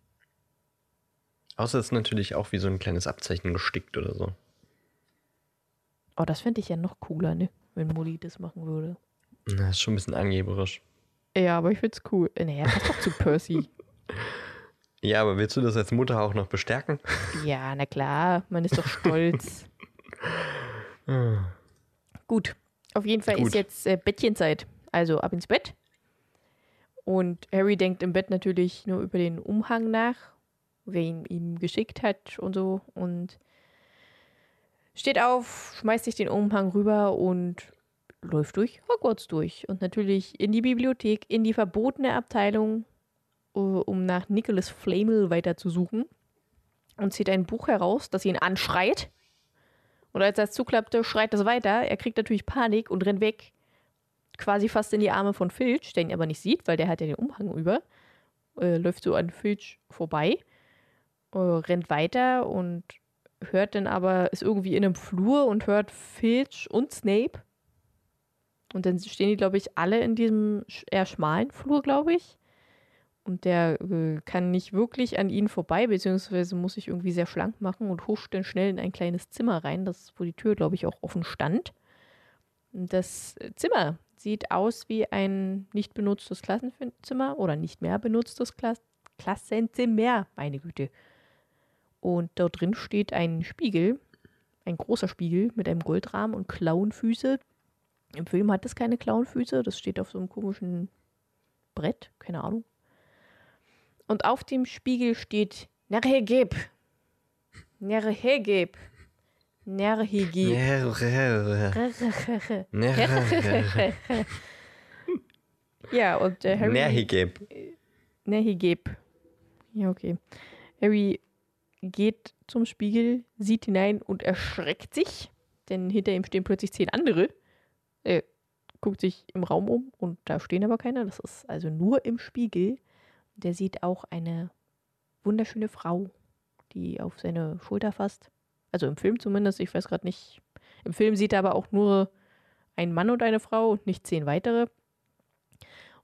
Außer es ist natürlich auch wie so ein kleines Abzeichen gestickt oder so.
Oh, das fände ich ja noch cooler, ne? Wenn Molly das machen würde.
Das ist schon ein bisschen angeberisch.
Ja, aber ich find's cool. Äh, Naja, passt doch zu Percy.
Ja, aber willst du das als Mutter auch noch bestärken?
ja, na klar, man ist doch stolz. Gut, auf jeden Fall
Gut.
ist jetzt äh, Bettchenzeit. Also ab ins Bett. Und Harry denkt im Bett natürlich nur über den Umhang nach, wer ihn ihm geschickt hat und so. Und steht auf, schmeißt sich den Umhang rüber und läuft durch Hogwarts durch. Und natürlich in die Bibliothek, in die verbotene Abteilung, um nach Nicholas Flamel weiterzusuchen. Und zieht ein Buch heraus, das ihn anschreit. Und als er es zuklappte, schreit es weiter. Er kriegt natürlich Panik und rennt weg. Quasi fast in die Arme von Filch, der ihn aber nicht sieht, weil der hat ja den Umhang über. Äh, läuft so an Filch vorbei. Äh, rennt weiter und hört dann aber, ist irgendwie in einem Flur und hört Filch und Snape. Und dann stehen die, glaube ich, alle in diesem eher schmalen Flur, glaube ich. Und der äh, kann nicht wirklich an ihnen vorbei, beziehungsweise muss sich irgendwie sehr schlank machen und huscht dann schnell in ein kleines Zimmer rein, das, wo die Tür, glaube ich, auch offen stand. Das äh, Zimmer sieht aus wie ein nicht benutztes Klassenzimmer oder nicht mehr benutztes Klas Klassenzimmer, meine Güte. Und dort drin steht ein Spiegel, ein großer Spiegel mit einem Goldrahmen und Klauenfüße. Im Film hat es keine Klauenfüße, das steht auf so einem komischen Brett, keine Ahnung. Und auf dem Spiegel steht Nerhegeb. Nerhegeb. Nerhegeb. ja, und äh, Harry.
Nerhigeb.
Nerhegeb. Ja, okay. Harry geht zum Spiegel, sieht hinein und erschreckt sich, denn hinter ihm stehen plötzlich zehn andere. Er guckt sich im Raum um und da stehen aber keine. Das ist also nur im Spiegel. Der sieht auch eine wunderschöne Frau, die auf seine Schulter fasst. Also im Film zumindest, ich weiß gerade nicht. Im Film sieht er aber auch nur einen Mann und eine Frau und nicht zehn weitere.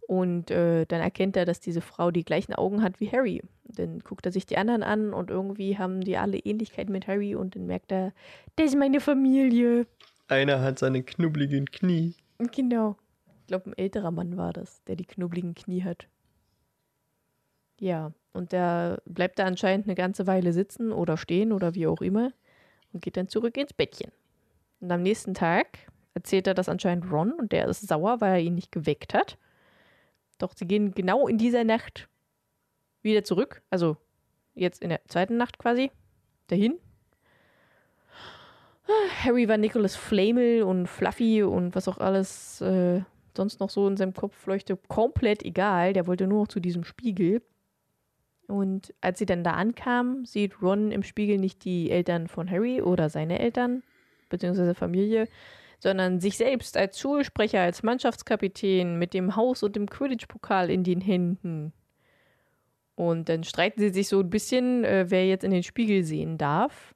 Und äh, dann erkennt er, dass diese Frau die gleichen Augen hat wie Harry. Dann guckt er sich die anderen an und irgendwie haben die alle Ähnlichkeit mit Harry und dann merkt er, das ist meine Familie.
Einer hat seine knubbeligen Knie.
Genau. Ich glaube, ein älterer Mann war das, der die knubbeligen Knie hat. Ja, und der bleibt da anscheinend eine ganze Weile sitzen oder stehen oder wie auch immer und geht dann zurück ins Bettchen. Und am nächsten Tag erzählt er das anscheinend Ron und der ist sauer, weil er ihn nicht geweckt hat. Doch sie gehen genau in dieser Nacht wieder zurück, also jetzt in der zweiten Nacht quasi, dahin. Harry war Nicholas Flamel und Fluffy und was auch alles äh, sonst noch so in seinem Kopf leuchte, komplett egal. Der wollte nur noch zu diesem Spiegel. Und als sie dann da ankam, sieht Ron im Spiegel nicht die Eltern von Harry oder seine Eltern, beziehungsweise Familie, sondern sich selbst als Schulsprecher, als Mannschaftskapitän mit dem Haus und dem Quidditch-Pokal in den Händen. Und dann streiten sie sich so ein bisschen, äh, wer jetzt in den Spiegel sehen darf.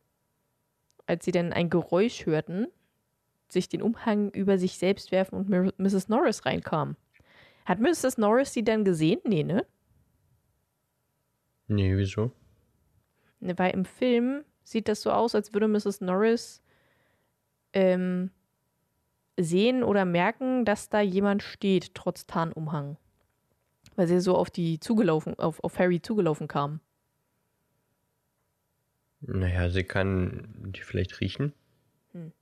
Als sie dann ein Geräusch hörten, sich den Umhang über sich selbst werfen und Mrs. Norris reinkam. Hat Mrs. Norris sie dann gesehen? Nee, ne?
Nee, wieso?
Ne, Weil im Film sieht das so aus, als würde Mrs. Norris ähm, sehen oder merken, dass da jemand steht, trotz Tarnumhang. Weil sie so auf die zugelaufen, auf, auf Harry zugelaufen kam.
Naja, sie kann die vielleicht riechen.
Hm.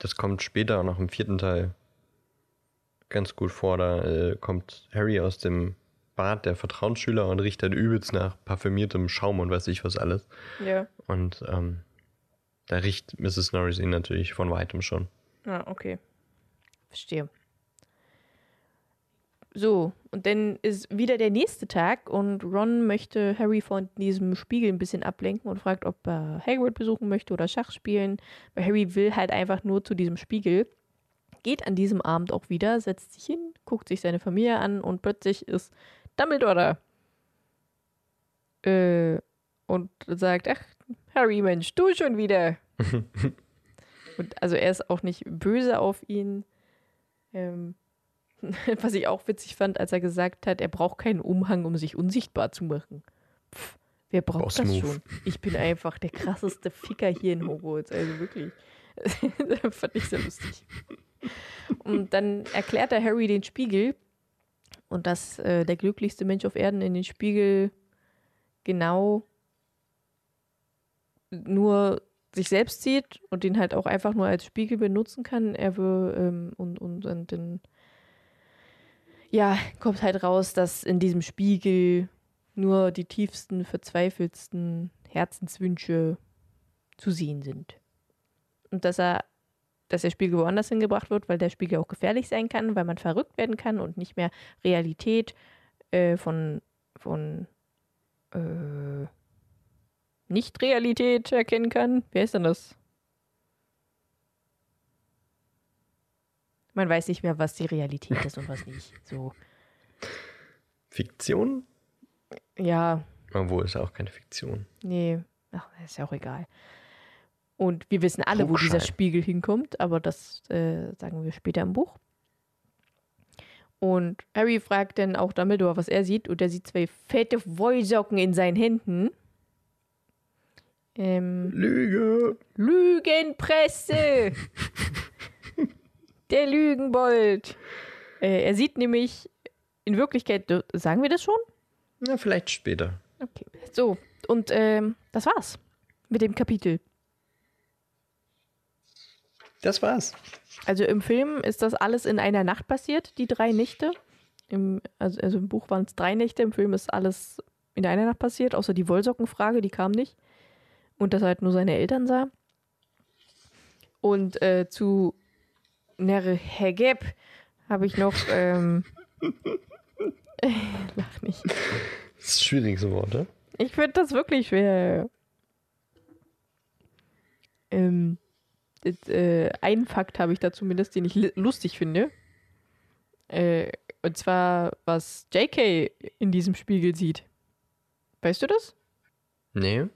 Das kommt später noch im vierten Teil ganz gut vor. Da äh, kommt Harry aus dem Bad der Vertrauensschüler und riecht dann übelst nach parfümiertem Schaum und weiß ich was alles.
Ja.
Und ähm, da riecht Mrs. Norris ihn natürlich von weitem schon.
Ah, okay. Verstehe. So, und dann ist wieder der nächste Tag und Ron möchte Harry von diesem Spiegel ein bisschen ablenken und fragt, ob er Hagrid besuchen möchte oder Schach spielen, weil Harry will halt einfach nur zu diesem Spiegel. Geht an diesem Abend auch wieder, setzt sich hin, guckt sich seine Familie an und plötzlich ist Dumbledore. Äh, und sagt, ach, Harry, Mensch, du schon wieder. und also er ist auch nicht böse auf ihn. Ähm, was ich auch witzig fand, als er gesagt hat, er braucht keinen Umhang, um sich unsichtbar zu machen. Pff, wer braucht
Boss
das
Move.
schon? Ich bin einfach der krasseste Ficker hier in Hogwarts, also wirklich. das fand ich sehr lustig. Und dann erklärt er Harry den Spiegel und dass äh, der glücklichste Mensch auf Erden in den Spiegel genau nur sich selbst sieht und den halt auch einfach nur als Spiegel benutzen kann. Er will ähm, und, und, und dann ja, kommt halt raus, dass in diesem Spiegel nur die tiefsten, verzweifelsten Herzenswünsche zu sehen sind. Und dass er, dass der Spiegel woanders hingebracht wird, weil der Spiegel auch gefährlich sein kann, weil man verrückt werden kann und nicht mehr Realität äh, von, von äh, Nicht-Realität erkennen kann. Wer ist denn das? Man weiß nicht mehr, was die Realität ist und was nicht. So,
Fiktion?
ja,
Obwohl, ist ja auch keine Fiktion.
Nee, ach, ist ja auch egal. Und wir wissen alle, wo dieser. Spiegel hinkommt, aber das äh, sagen wir später im Buch. Und Harry fragt dann auch Dumbledore, was er sieht, und er sieht zwei fette Wollsocken in seinen Händen. Ähm,
Lüge!
Lügenpresse! Der Lügenbold! Äh, er sieht nämlich in Wirklichkeit, sagen wir das schon?
Na, vielleicht später.
Okay. So, und ähm, das war's mit dem Kapitel.
Das war's.
Also im Film ist das alles in einer Nacht passiert, die drei Nächte. Im, also, also im Buch waren es drei Nächte, im Film ist alles in einer Nacht passiert, außer die Wollsockenfrage, die kam nicht. Und dass er halt nur seine Eltern sah. Und äh, zu Nerhegeb habe ich noch. Ähm, lach nicht.
Das ist schwierig, so Worte.
Ich finde das wirklich schwer. Ähm, äh, einen Fakt habe ich da zumindest, den ich lustig finde. Äh, und zwar, was JK in diesem Spiegel sieht. Weißt du das?
Nee.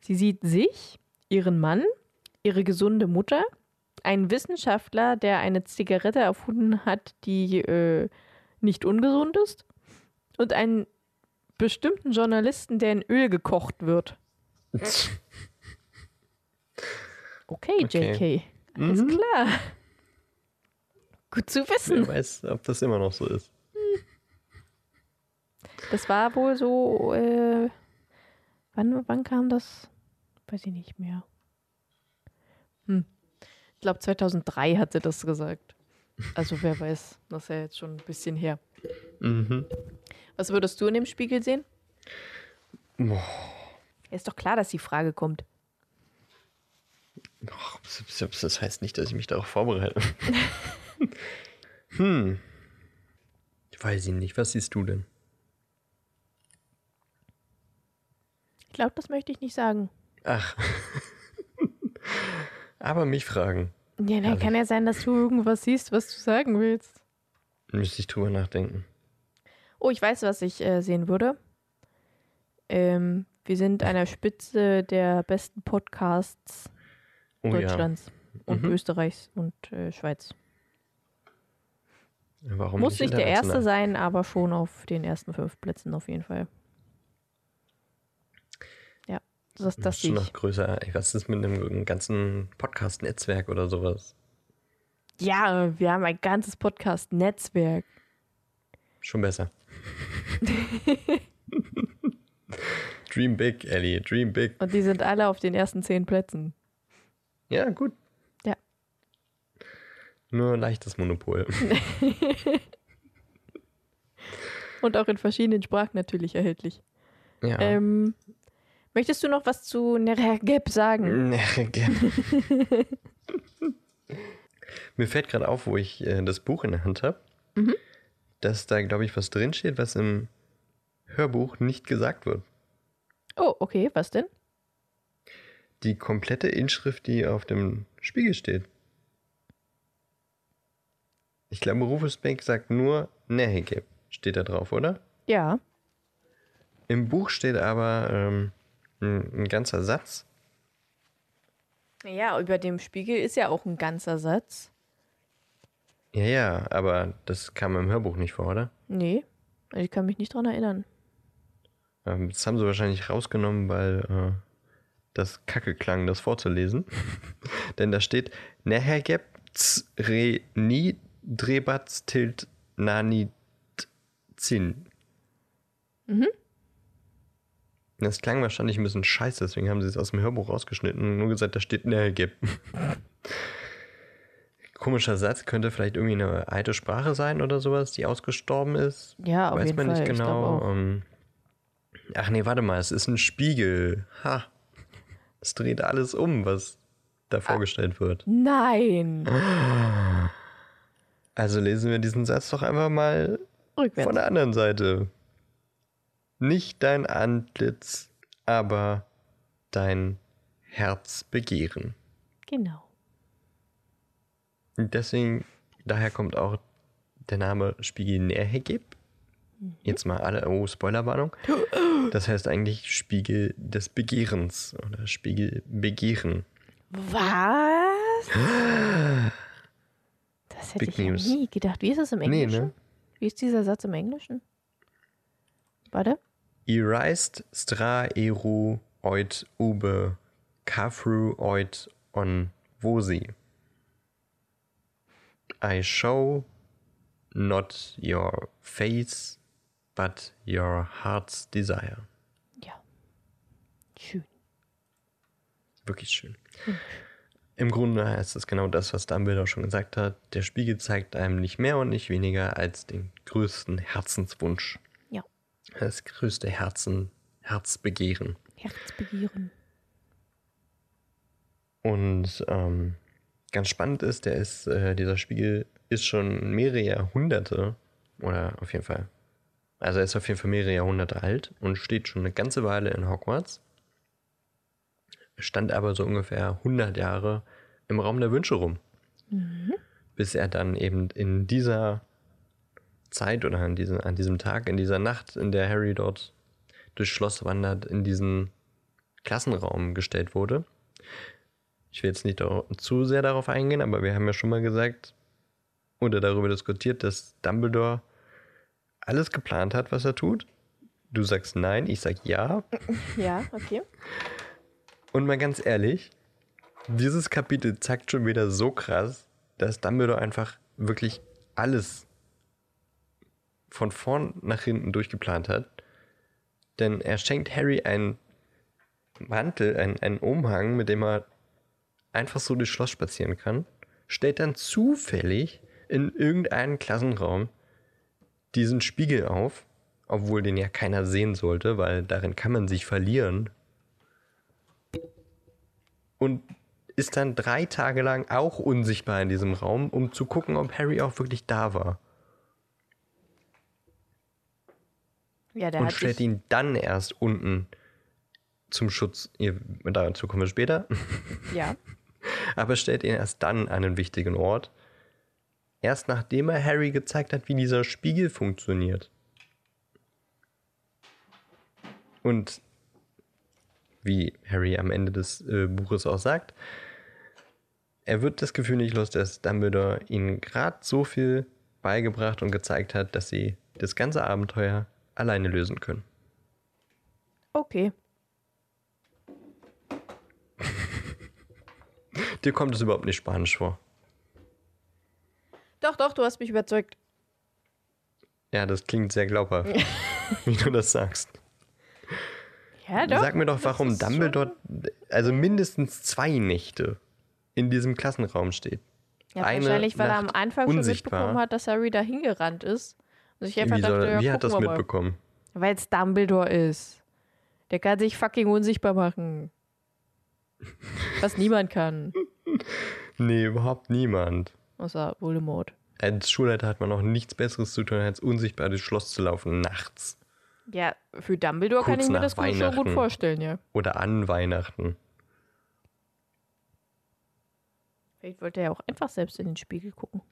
Sie sieht sich, ihren Mann, ihre gesunde Mutter, einen Wissenschaftler, der eine Zigarette erfunden hat, die äh, nicht ungesund ist, und einen bestimmten Journalisten, der in Öl gekocht wird. Okay,
Okay.
JK. Alles
Mhm.
klar. Gut zu
Wer
wissen.
weiß, ob das immer noch so ist.
Das war wohl so, äh, wann, wann kam das? Weiß ich nicht mehr. Hm. Ich glaube 2003 hat sie das gesagt. Also wer weiß, das ist ja jetzt schon ein bisschen her.
Mhm.
Was würdest du in dem Spiegel sehen? Ja, ist doch klar, dass die Frage kommt.
Och, Das heißt nicht, dass ich mich darauf vorbereite. hm. Ich weiß ihn nicht. Was siehst du denn?
Ich glaube, das möchte ich nicht sagen.
Ach. Aber mich fragen.
Ja, dann kann ja sein, dass du irgendwas siehst, was du sagen willst.
Müsste ich drüber nachdenken.
Oh, ich weiß, was ich äh, sehen würde. Ähm, wir sind an der Spitze der besten Podcasts
Oh
Deutschlands und
Mhm.
Österreichs und äh, Schweiz.
ja. Warum
Muss nicht der erste sein, aber schon auf den ersten fünf Plätzen auf jeden Fall. Ja, das, das
ist noch größer. Ey, Was ist mit einem ganzen Podcast-Netzwerk oder sowas?
Ja, wir haben ein ganzes Podcast-Netzwerk.
Schon besser. Dream big, Ellie. Dream big.
Und die sind alle auf den ersten zehn Plätzen.
Ja, gut.
Ja.
Nur leichtes Monopol.
Und auch in verschiedenen Sprachen natürlich erhältlich.
Ja.
Ähm, möchtest du noch was zu Nergeb sagen?
Mir fällt gerade auf, wo ich äh, das Buch in der Hand habe.
Mhm.
dass da, glaube ich, was drinsteht, was im Hörbuch nicht gesagt wird.
Oh, okay, was denn?
Die komplette Inschrift, die auf dem Spiegel steht. Ich glaube, Rufus Beck sagt nur Nehegeb, steht da drauf, oder?
Ja.
Im Buch steht aber ähm, ein, ein ganzer Satz.
Ja, über dem Spiegel ist ja auch ein ganzer Satz.
Ja, ja, aber das kam im Hörbuch nicht vor, oder?
Nee, ich kann mich nicht dran erinnern.
Ähm, das haben sie wahrscheinlich rausgenommen, weil äh, das Kacke klang, das vorzulesen. Denn da steht Nehegeb re ni drebatz tilt nani zin.
Mhm.
Das klang wahrscheinlich ein bisschen scheiße, deswegen haben sie es aus dem Hörbuch rausgeschnitten und nur gesagt, da steht Nehegeb. Komischer Satz, könnte vielleicht irgendwie eine alte Sprache sein oder sowas, die ausgestorben ist.
Ja, auf
Weiß
jeden
man
Fall.
nicht genau. Ähm, ach nee, warte mal, es ist ein Spiegel. Ha. Es dreht alles um, was da
Ah.
vorgestellt wird.
Nein!
Also lesen wir diesen Satz doch einfach mal
Rückwärts.
von der anderen Seite. Nicht dein Antlitz, aber dein Herz begehren.
Genau.
Deswegen, daher kommt auch der Name Spiegel Nährhegeb. Jetzt mal alle, oh, Spoilerwarnung. Das heißt eigentlich Spiegel des Begehrens oder Spiegel Begehren.
Was? Das hätte
Big
ich
News.
nie gedacht. Wie ist es im
Nee,
Englischen?
ne?
Wie ist dieser Satz im Englischen? Warte.
Ireist stra eru oit ube kafru oit on vosi. I show not your face, but your heart's desire.
Ja. Schön.
Wirklich schön. Im Grunde heißt es genau das, was Dumbledore schon gesagt hat. Der Spiegel zeigt einem nicht mehr und nicht weniger als den größten Herzenswunsch.
Ja.
Das größte Herzen, Herzbegehren.
Herzbegehren.
Und ähm, ganz spannend ist, der ist, äh, dieser Spiegel ist schon mehrere Jahrhunderte, oder auf jeden Fall, also er ist auf jeden Fall mehrere Jahrhunderte alt und steht schon eine ganze Weile in Hogwarts. Stand aber so ungefähr 100 Jahre im Raum der Wünsche rum. Bis er dann eben in dieser Zeit oder an, diesem an diesem Tag, in dieser Nacht, in der Harry dort durchs Schloss wandert, in diesen Klassenraum gestellt wurde. Ich will jetzt nicht zu sehr darauf eingehen, aber wir haben ja schon mal gesagt oder darüber diskutiert, dass Dumbledore alles geplant hat, was er tut. Du sagst nein, ich sag ja.
Ja, okay.
Und mal ganz ehrlich, dieses Kapitel zeigt schon wieder so krass, dass Dumbledore einfach wirklich alles von vorn nach hinten durchgeplant hat. Denn er schenkt Harry einen Mantel, einen, einen Umhang, mit dem er einfach so durchs Schloss spazieren kann, stellt dann zufällig in irgendeinen Klassenraum diesen Spiegel auf, obwohl den ja keiner sehen sollte, weil darin kann man sich verlieren. Und ist dann drei Tage lang auch unsichtbar in diesem Raum, um zu gucken, ob Harry auch wirklich da war.
Ja, der
und stellt ihn dann erst unten zum Schutz. Dazu kommen wir später.
Ja.
Aber stellt ihn erst dann an einen wichtigen Ort. Erst nachdem er Harry gezeigt hat, wie dieser Spiegel funktioniert. Und wie Harry am Ende des äh, Buches auch sagt, er wird das Gefühl nicht los, dass Dumbledore ihnen gerade so viel beigebracht und gezeigt hat, dass sie das ganze Abenteuer alleine lösen können.
Okay.
Dir kommt es überhaupt nicht Spanisch vor.
Doch, doch, du hast mich überzeugt.
Ja, das klingt sehr glaubhaft, wie du das sagst.
Ja, doch.
Sag mir doch, warum
ist schon-
Dumbledore also mindestens zwei Nächte in diesem Klassenraum steht.
Ja,
eine
wahrscheinlich, weil er am
Nacht
Anfang schon
unsichtbar.
mitbekommen hat, dass Harry da hingerannt ist. Und ich einfach
Wie,
dachte,
soll,
ja,
wie hat das mitbekommen?
Weil es Dumbledore ist. Der kann sich fucking unsichtbar machen. Was niemand kann.
Nee, überhaupt niemand.
Außer Voldemort.
als Schulleiter hat man auch nichts Besseres zu tun, als unsichtbar durchs Schloss zu laufen, nachts.
Ja, für Dumbledore
Kurz
kann ich mir das gut, schon gut vorstellen, ja.
Oder an Weihnachten.
Vielleicht wollte er ja auch einfach selbst in den Spiegel gucken.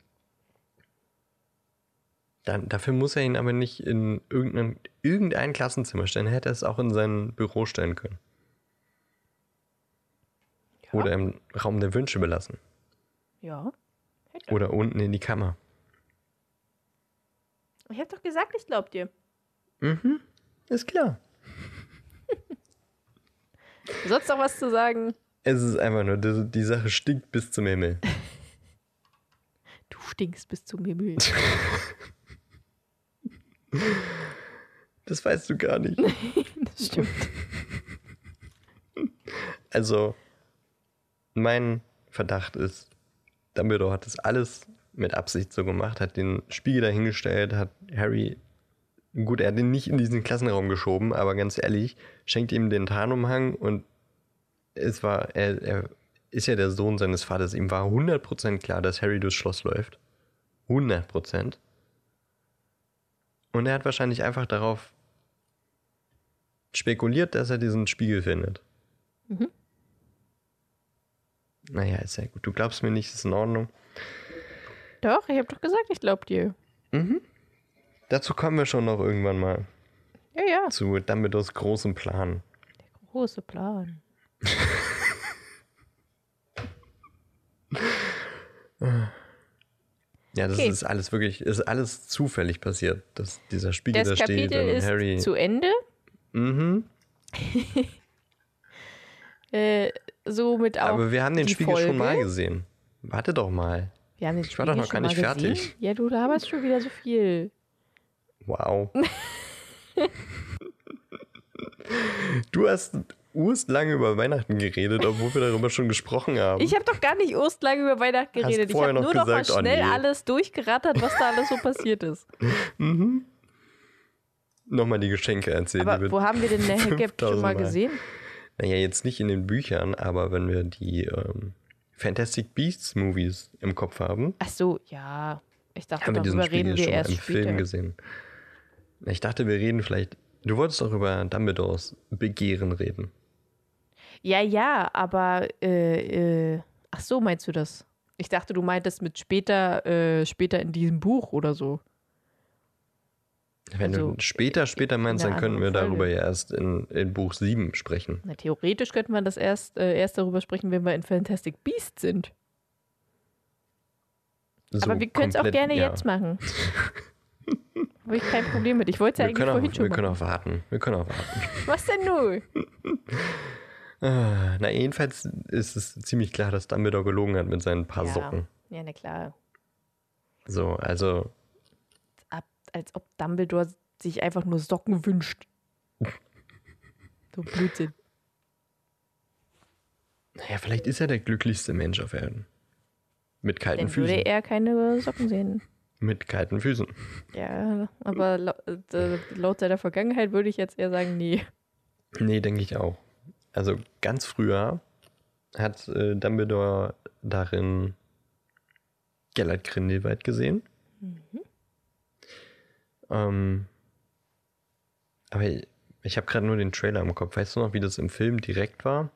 Dann, dafür muss er ihn aber nicht in irgendein, irgendein Klassenzimmer stellen. Er hätte es auch in sein Büro stellen können.
Ja.
Oder im Raum der Wünsche belassen.
Ja.
Oder unten in die Kammer.
Ich hab doch gesagt, ich glaub dir.
Mhm. Ist klar.
Sonst noch was zu sagen?
Es ist einfach nur, die, die Sache stinkt bis zum Himmel.
Du stinkst bis zum Himmel.
Das weißt du gar nicht.
das stimmt.
Also, mein Verdacht ist, Dumbledore hat das alles mit Absicht so gemacht, hat den Spiegel dahingestellt, hat Harry, gut, er hat ihn nicht in diesen Klassenraum geschoben, aber ganz ehrlich, schenkt ihm den Tarnumhang und es war, er, er ist ja der Sohn seines Vaters, ihm war 100% klar, dass Harry durchs Schloss läuft. 100%. Und er hat wahrscheinlich einfach darauf spekuliert, dass er diesen Spiegel findet.
Mhm.
Naja, ist ja gut. Du glaubst mir nicht, ist in Ordnung.
Doch, ich hab doch gesagt, ich glaub dir.
Dazu kommen wir schon noch irgendwann mal.
Ja, ja.
Zu Dumbledores großem Plan.
Große Plan.
Ja, das
Okay.
ist alles wirklich, ist alles zufällig passiert, dass dieser Spiegel
Das
da steht
Kapitel
und
ist
Harry.
zu Ende.
mhm.
Äh, somit auch.
Aber wir haben den Spiegel schon mal
Folge.
gesehen. Warte doch mal.
Wir haben den
Ich war doch
Spiegel
noch gar
schon
nicht
mal gesehen.
fertig.
Ja, du laberst schon wieder so viel.
Wow. du hast urst lange über Weihnachten geredet, obwohl wir darüber schon gesprochen haben.
Ich habe doch gar nicht urstlang über Weihnachten geredet. Ich habe nur noch mal
gesagt, oh
schnell
nee.
alles durchgerattert, was da alles so passiert ist.
mhm. Nochmal die Geschenke erzählen.
Aber wo haben wir denn Gap schon
5000
mal
Mal.
gesehen?
Naja, jetzt nicht in den Büchern, aber wenn wir die ähm, Fantastic Beasts Movies im Kopf haben,
Ach so, ja. Ich dachte,
haben wir diesen Spiegel schon
erst
im
später.
Film gesehen. Ich dachte, wir reden vielleicht. Du wolltest doch über Dumbledores Begehren reden.
Ja, ja, aber äh, äh, ach so, meinst du das? Ich dachte, du meintest mit später, äh, später in diesem Buch oder so.
Wenn
Also,
du später, später meinst,
in
dann könnten wir darüber
Folge.
ja erst in, in Buch 7 sprechen.
Na, theoretisch könnte man das erst, äh, erst darüber sprechen, wenn wir in Fantastic Beasts sind.
So
aber wir können es auch gerne
ja.
jetzt machen. Habe ich kein Problem mit. Ich wollte es ja
Wir
eigentlich
können,
vorhin
auch,
schon
wir können
machen.
auch warten. Wir können auch warten.
Was denn nun?
Na, jedenfalls ist es ziemlich klar, dass Dumbledore gelogen hat mit seinen paar
Ja.
Socken.
Ja, na klar.
So, also,
als ob Dumbledore sich einfach nur Socken wünscht. So Blödsinn.
naja, vielleicht ist er der glücklichste Mensch auf Erden. Mit kalten
Dann würde
Füßen.
er keine Socken sehen.
Mit kalten Füßen.
Ja, aber lau äh, laut seiner Vergangenheit würde ich jetzt eher sagen, nee.
Nee, denke ich auch. Also ganz früher hat äh, Dumbledore darin Gellert Grindelwald gesehen. Ähm, aber ich, ich habe gerade nur den Trailer im Kopf. Weißt du noch, wie das im Film direkt war?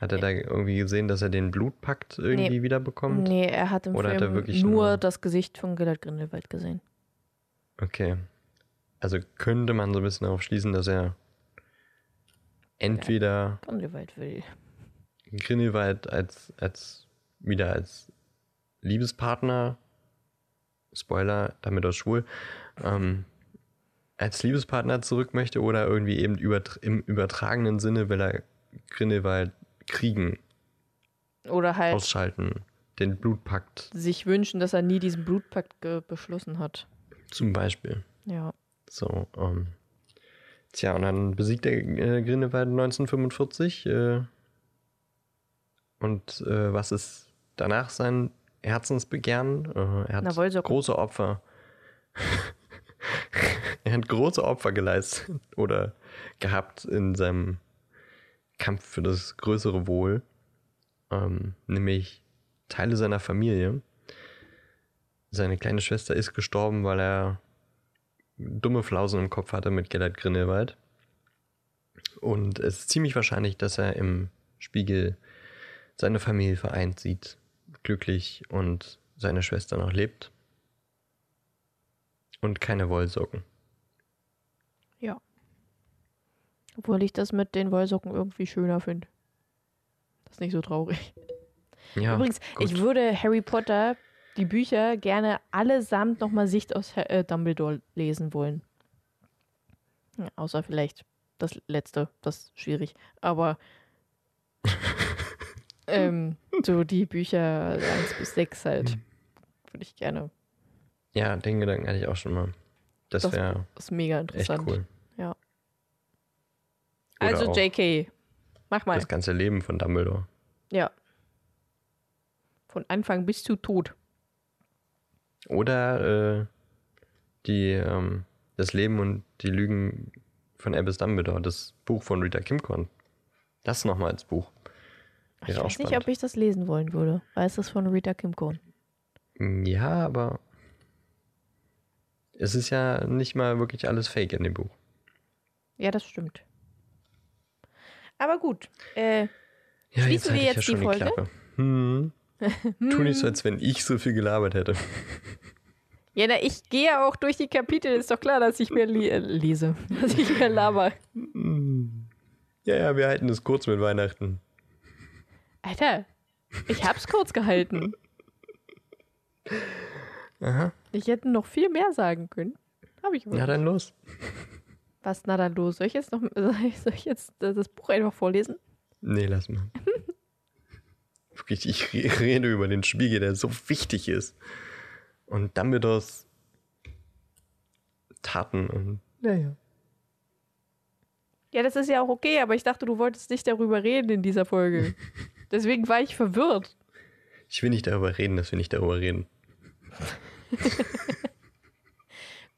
Hat er da irgendwie gesehen, dass er den Blutpakt irgendwie
Nee.
wiederbekommt?
Nee, er hat im
Oder hat er
Film
wirklich
nur
nur-
das Gesicht von Gellert Grindelwald gesehen.
Okay. Also könnte man so ein bisschen darauf schließen, dass er entweder
Grindelwald will.
Grindelwald als, als wieder als Liebespartner, Spoiler, damit auch schwul, ähm, als Liebespartner zurück möchte oder irgendwie eben übert im übertragenen Sinne will er Grindelwald kriegen,
Oder halt
ausschalten, den Blutpakt
sich wünschen, dass er nie diesen Blutpakt beschlossen hat.
zum Beispiel.
Ja.
So, ähm, tja, und dann besiegt er äh, Grindelwald 1945 äh, und äh, was ist danach sein Herzensbegehren? Äh, er hat
Na,
große Opfer. er hat große Opfer geleistet oder gehabt in seinem Kampf für das größere Wohl, ähm, nämlich Teile seiner Familie. seine kleine Schwester ist gestorben, weil er dumme Flausen im Kopf hatte mit Gellert Grindelwald. Und es ist ziemlich wahrscheinlich, dass er im Spiegel seine Familie vereint sieht, glücklich und seine Schwester noch lebt. Und keine Wollsocken.
Ja. Obwohl ich das mit den Wollsocken irgendwie schöner finde. Das ist nicht so traurig.
Ja,
Übrigens,
gut.
ich würde Harry Potter, die Bücher, gerne allesamt nochmal Sicht aus Herr- äh, Dumbledore lesen wollen. Ja, außer vielleicht das letzte, das ist schwierig. Aber ähm, so die Bücher 1 bis 6 halt. Würde ich gerne.
Ja, den Gedanken hatte ich auch schon mal. Das
Das
wäre
ist mega
echt
interessant.
cool. Oder
Also JK, mach mal.
Das ganze Leben von Dumbledore.
Ja. Von Anfang bis zu Tod.
Oder äh, die, ähm, das Leben und die Lügen von Albus Dumbledore, das Buch von Rita Kimcorn. Das nochmal als Buch.
Ich
Wäre
weiß nicht,
spannend.
ob ich das lesen wollen würde. Weil es ist von Rita Kimcorn.
Ja, aber es ist ja nicht mal wirklich alles Fake in dem Buch.
Ja, das stimmt. Aber gut. Äh,
Ja,
Schließen wir
halte ich
jetzt die
schon
Folge?
Klappe. Hm. Tu nicht so, als wenn ich so viel gelabert hätte.
ja, na, ich gehe ja auch durch die Kapitel. Ist doch klar, dass ich mehr li äh, lese. Dass ich mehr laber.
Ja, ja, wir halten es kurz mit Weihnachten.
Alter, ich hab's kurz gehalten.
Aha.
Ich hätte noch viel mehr sagen können. Habe ich aber
Ja, dann los.
Was na dann los? Soll ich jetzt noch soll ich, jetzt äh, das Buch einfach vorlesen?
Nee, lass mal. Wirklich, ich re- rede über den Spiegel, der so wichtig ist. Und Dumbledores Taten und. Naja.
Ja, das ist ja auch okay, aber ich dachte, du wolltest nicht darüber reden in dieser Folge. Deswegen war ich verwirrt.
Ich will nicht darüber reden, dass wir nicht darüber reden.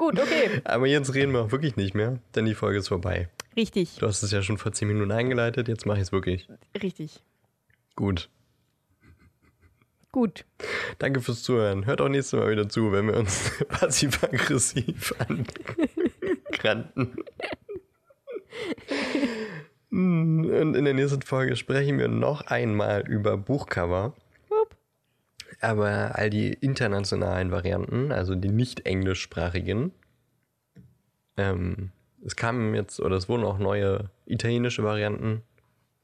Gut, okay.
Aber jetzt reden wir auch wirklich nicht mehr, denn die Folge ist vorbei.
Richtig,
Du hast es ja schon vor 10 Minuten eingeleitet, jetzt mache ich es wirklich.
richtig.
Gut.
Gut.
Danke fürs Zuhören. Hört auch nächstes Mal wieder zu, wenn wir uns passiv-aggressiv angranten. Hm, Und in der nächsten Folge sprechen wir noch einmal über Buchcover. Aber all die internationalen Varianten, also die nicht englischsprachigen. Ähm, es kamen jetzt, oder es wurden auch neue italienische Varianten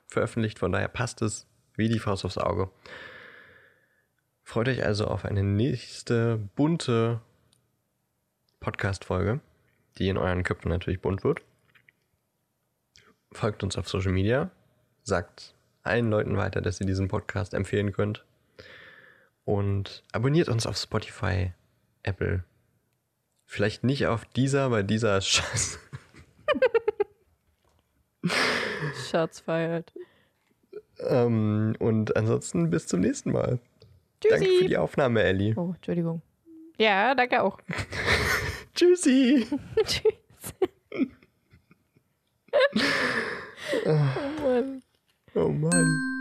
veröffentlicht, von daher passt es wie die Faust aufs Auge. Freut euch also auf eine nächste bunte Podcast-Folge, die in euren Köpfen natürlich bunt wird. Folgt uns auf Social Media, sagt allen Leuten weiter, dass ihr diesen Podcast empfehlen könnt. Und abonniert uns auf Spotify, Apple. Vielleicht nicht auf dieser, weil dieser ist scheiße.
Schatz feiert.
Ähm, und ansonsten bis zum nächsten Mal. Danke für
Tschüssi.
die Aufnahme, Ellie.
Oh, Entschuldigung. Ja, danke auch.
Tschüssi.
Tschüss. oh Mann.
Oh Mann.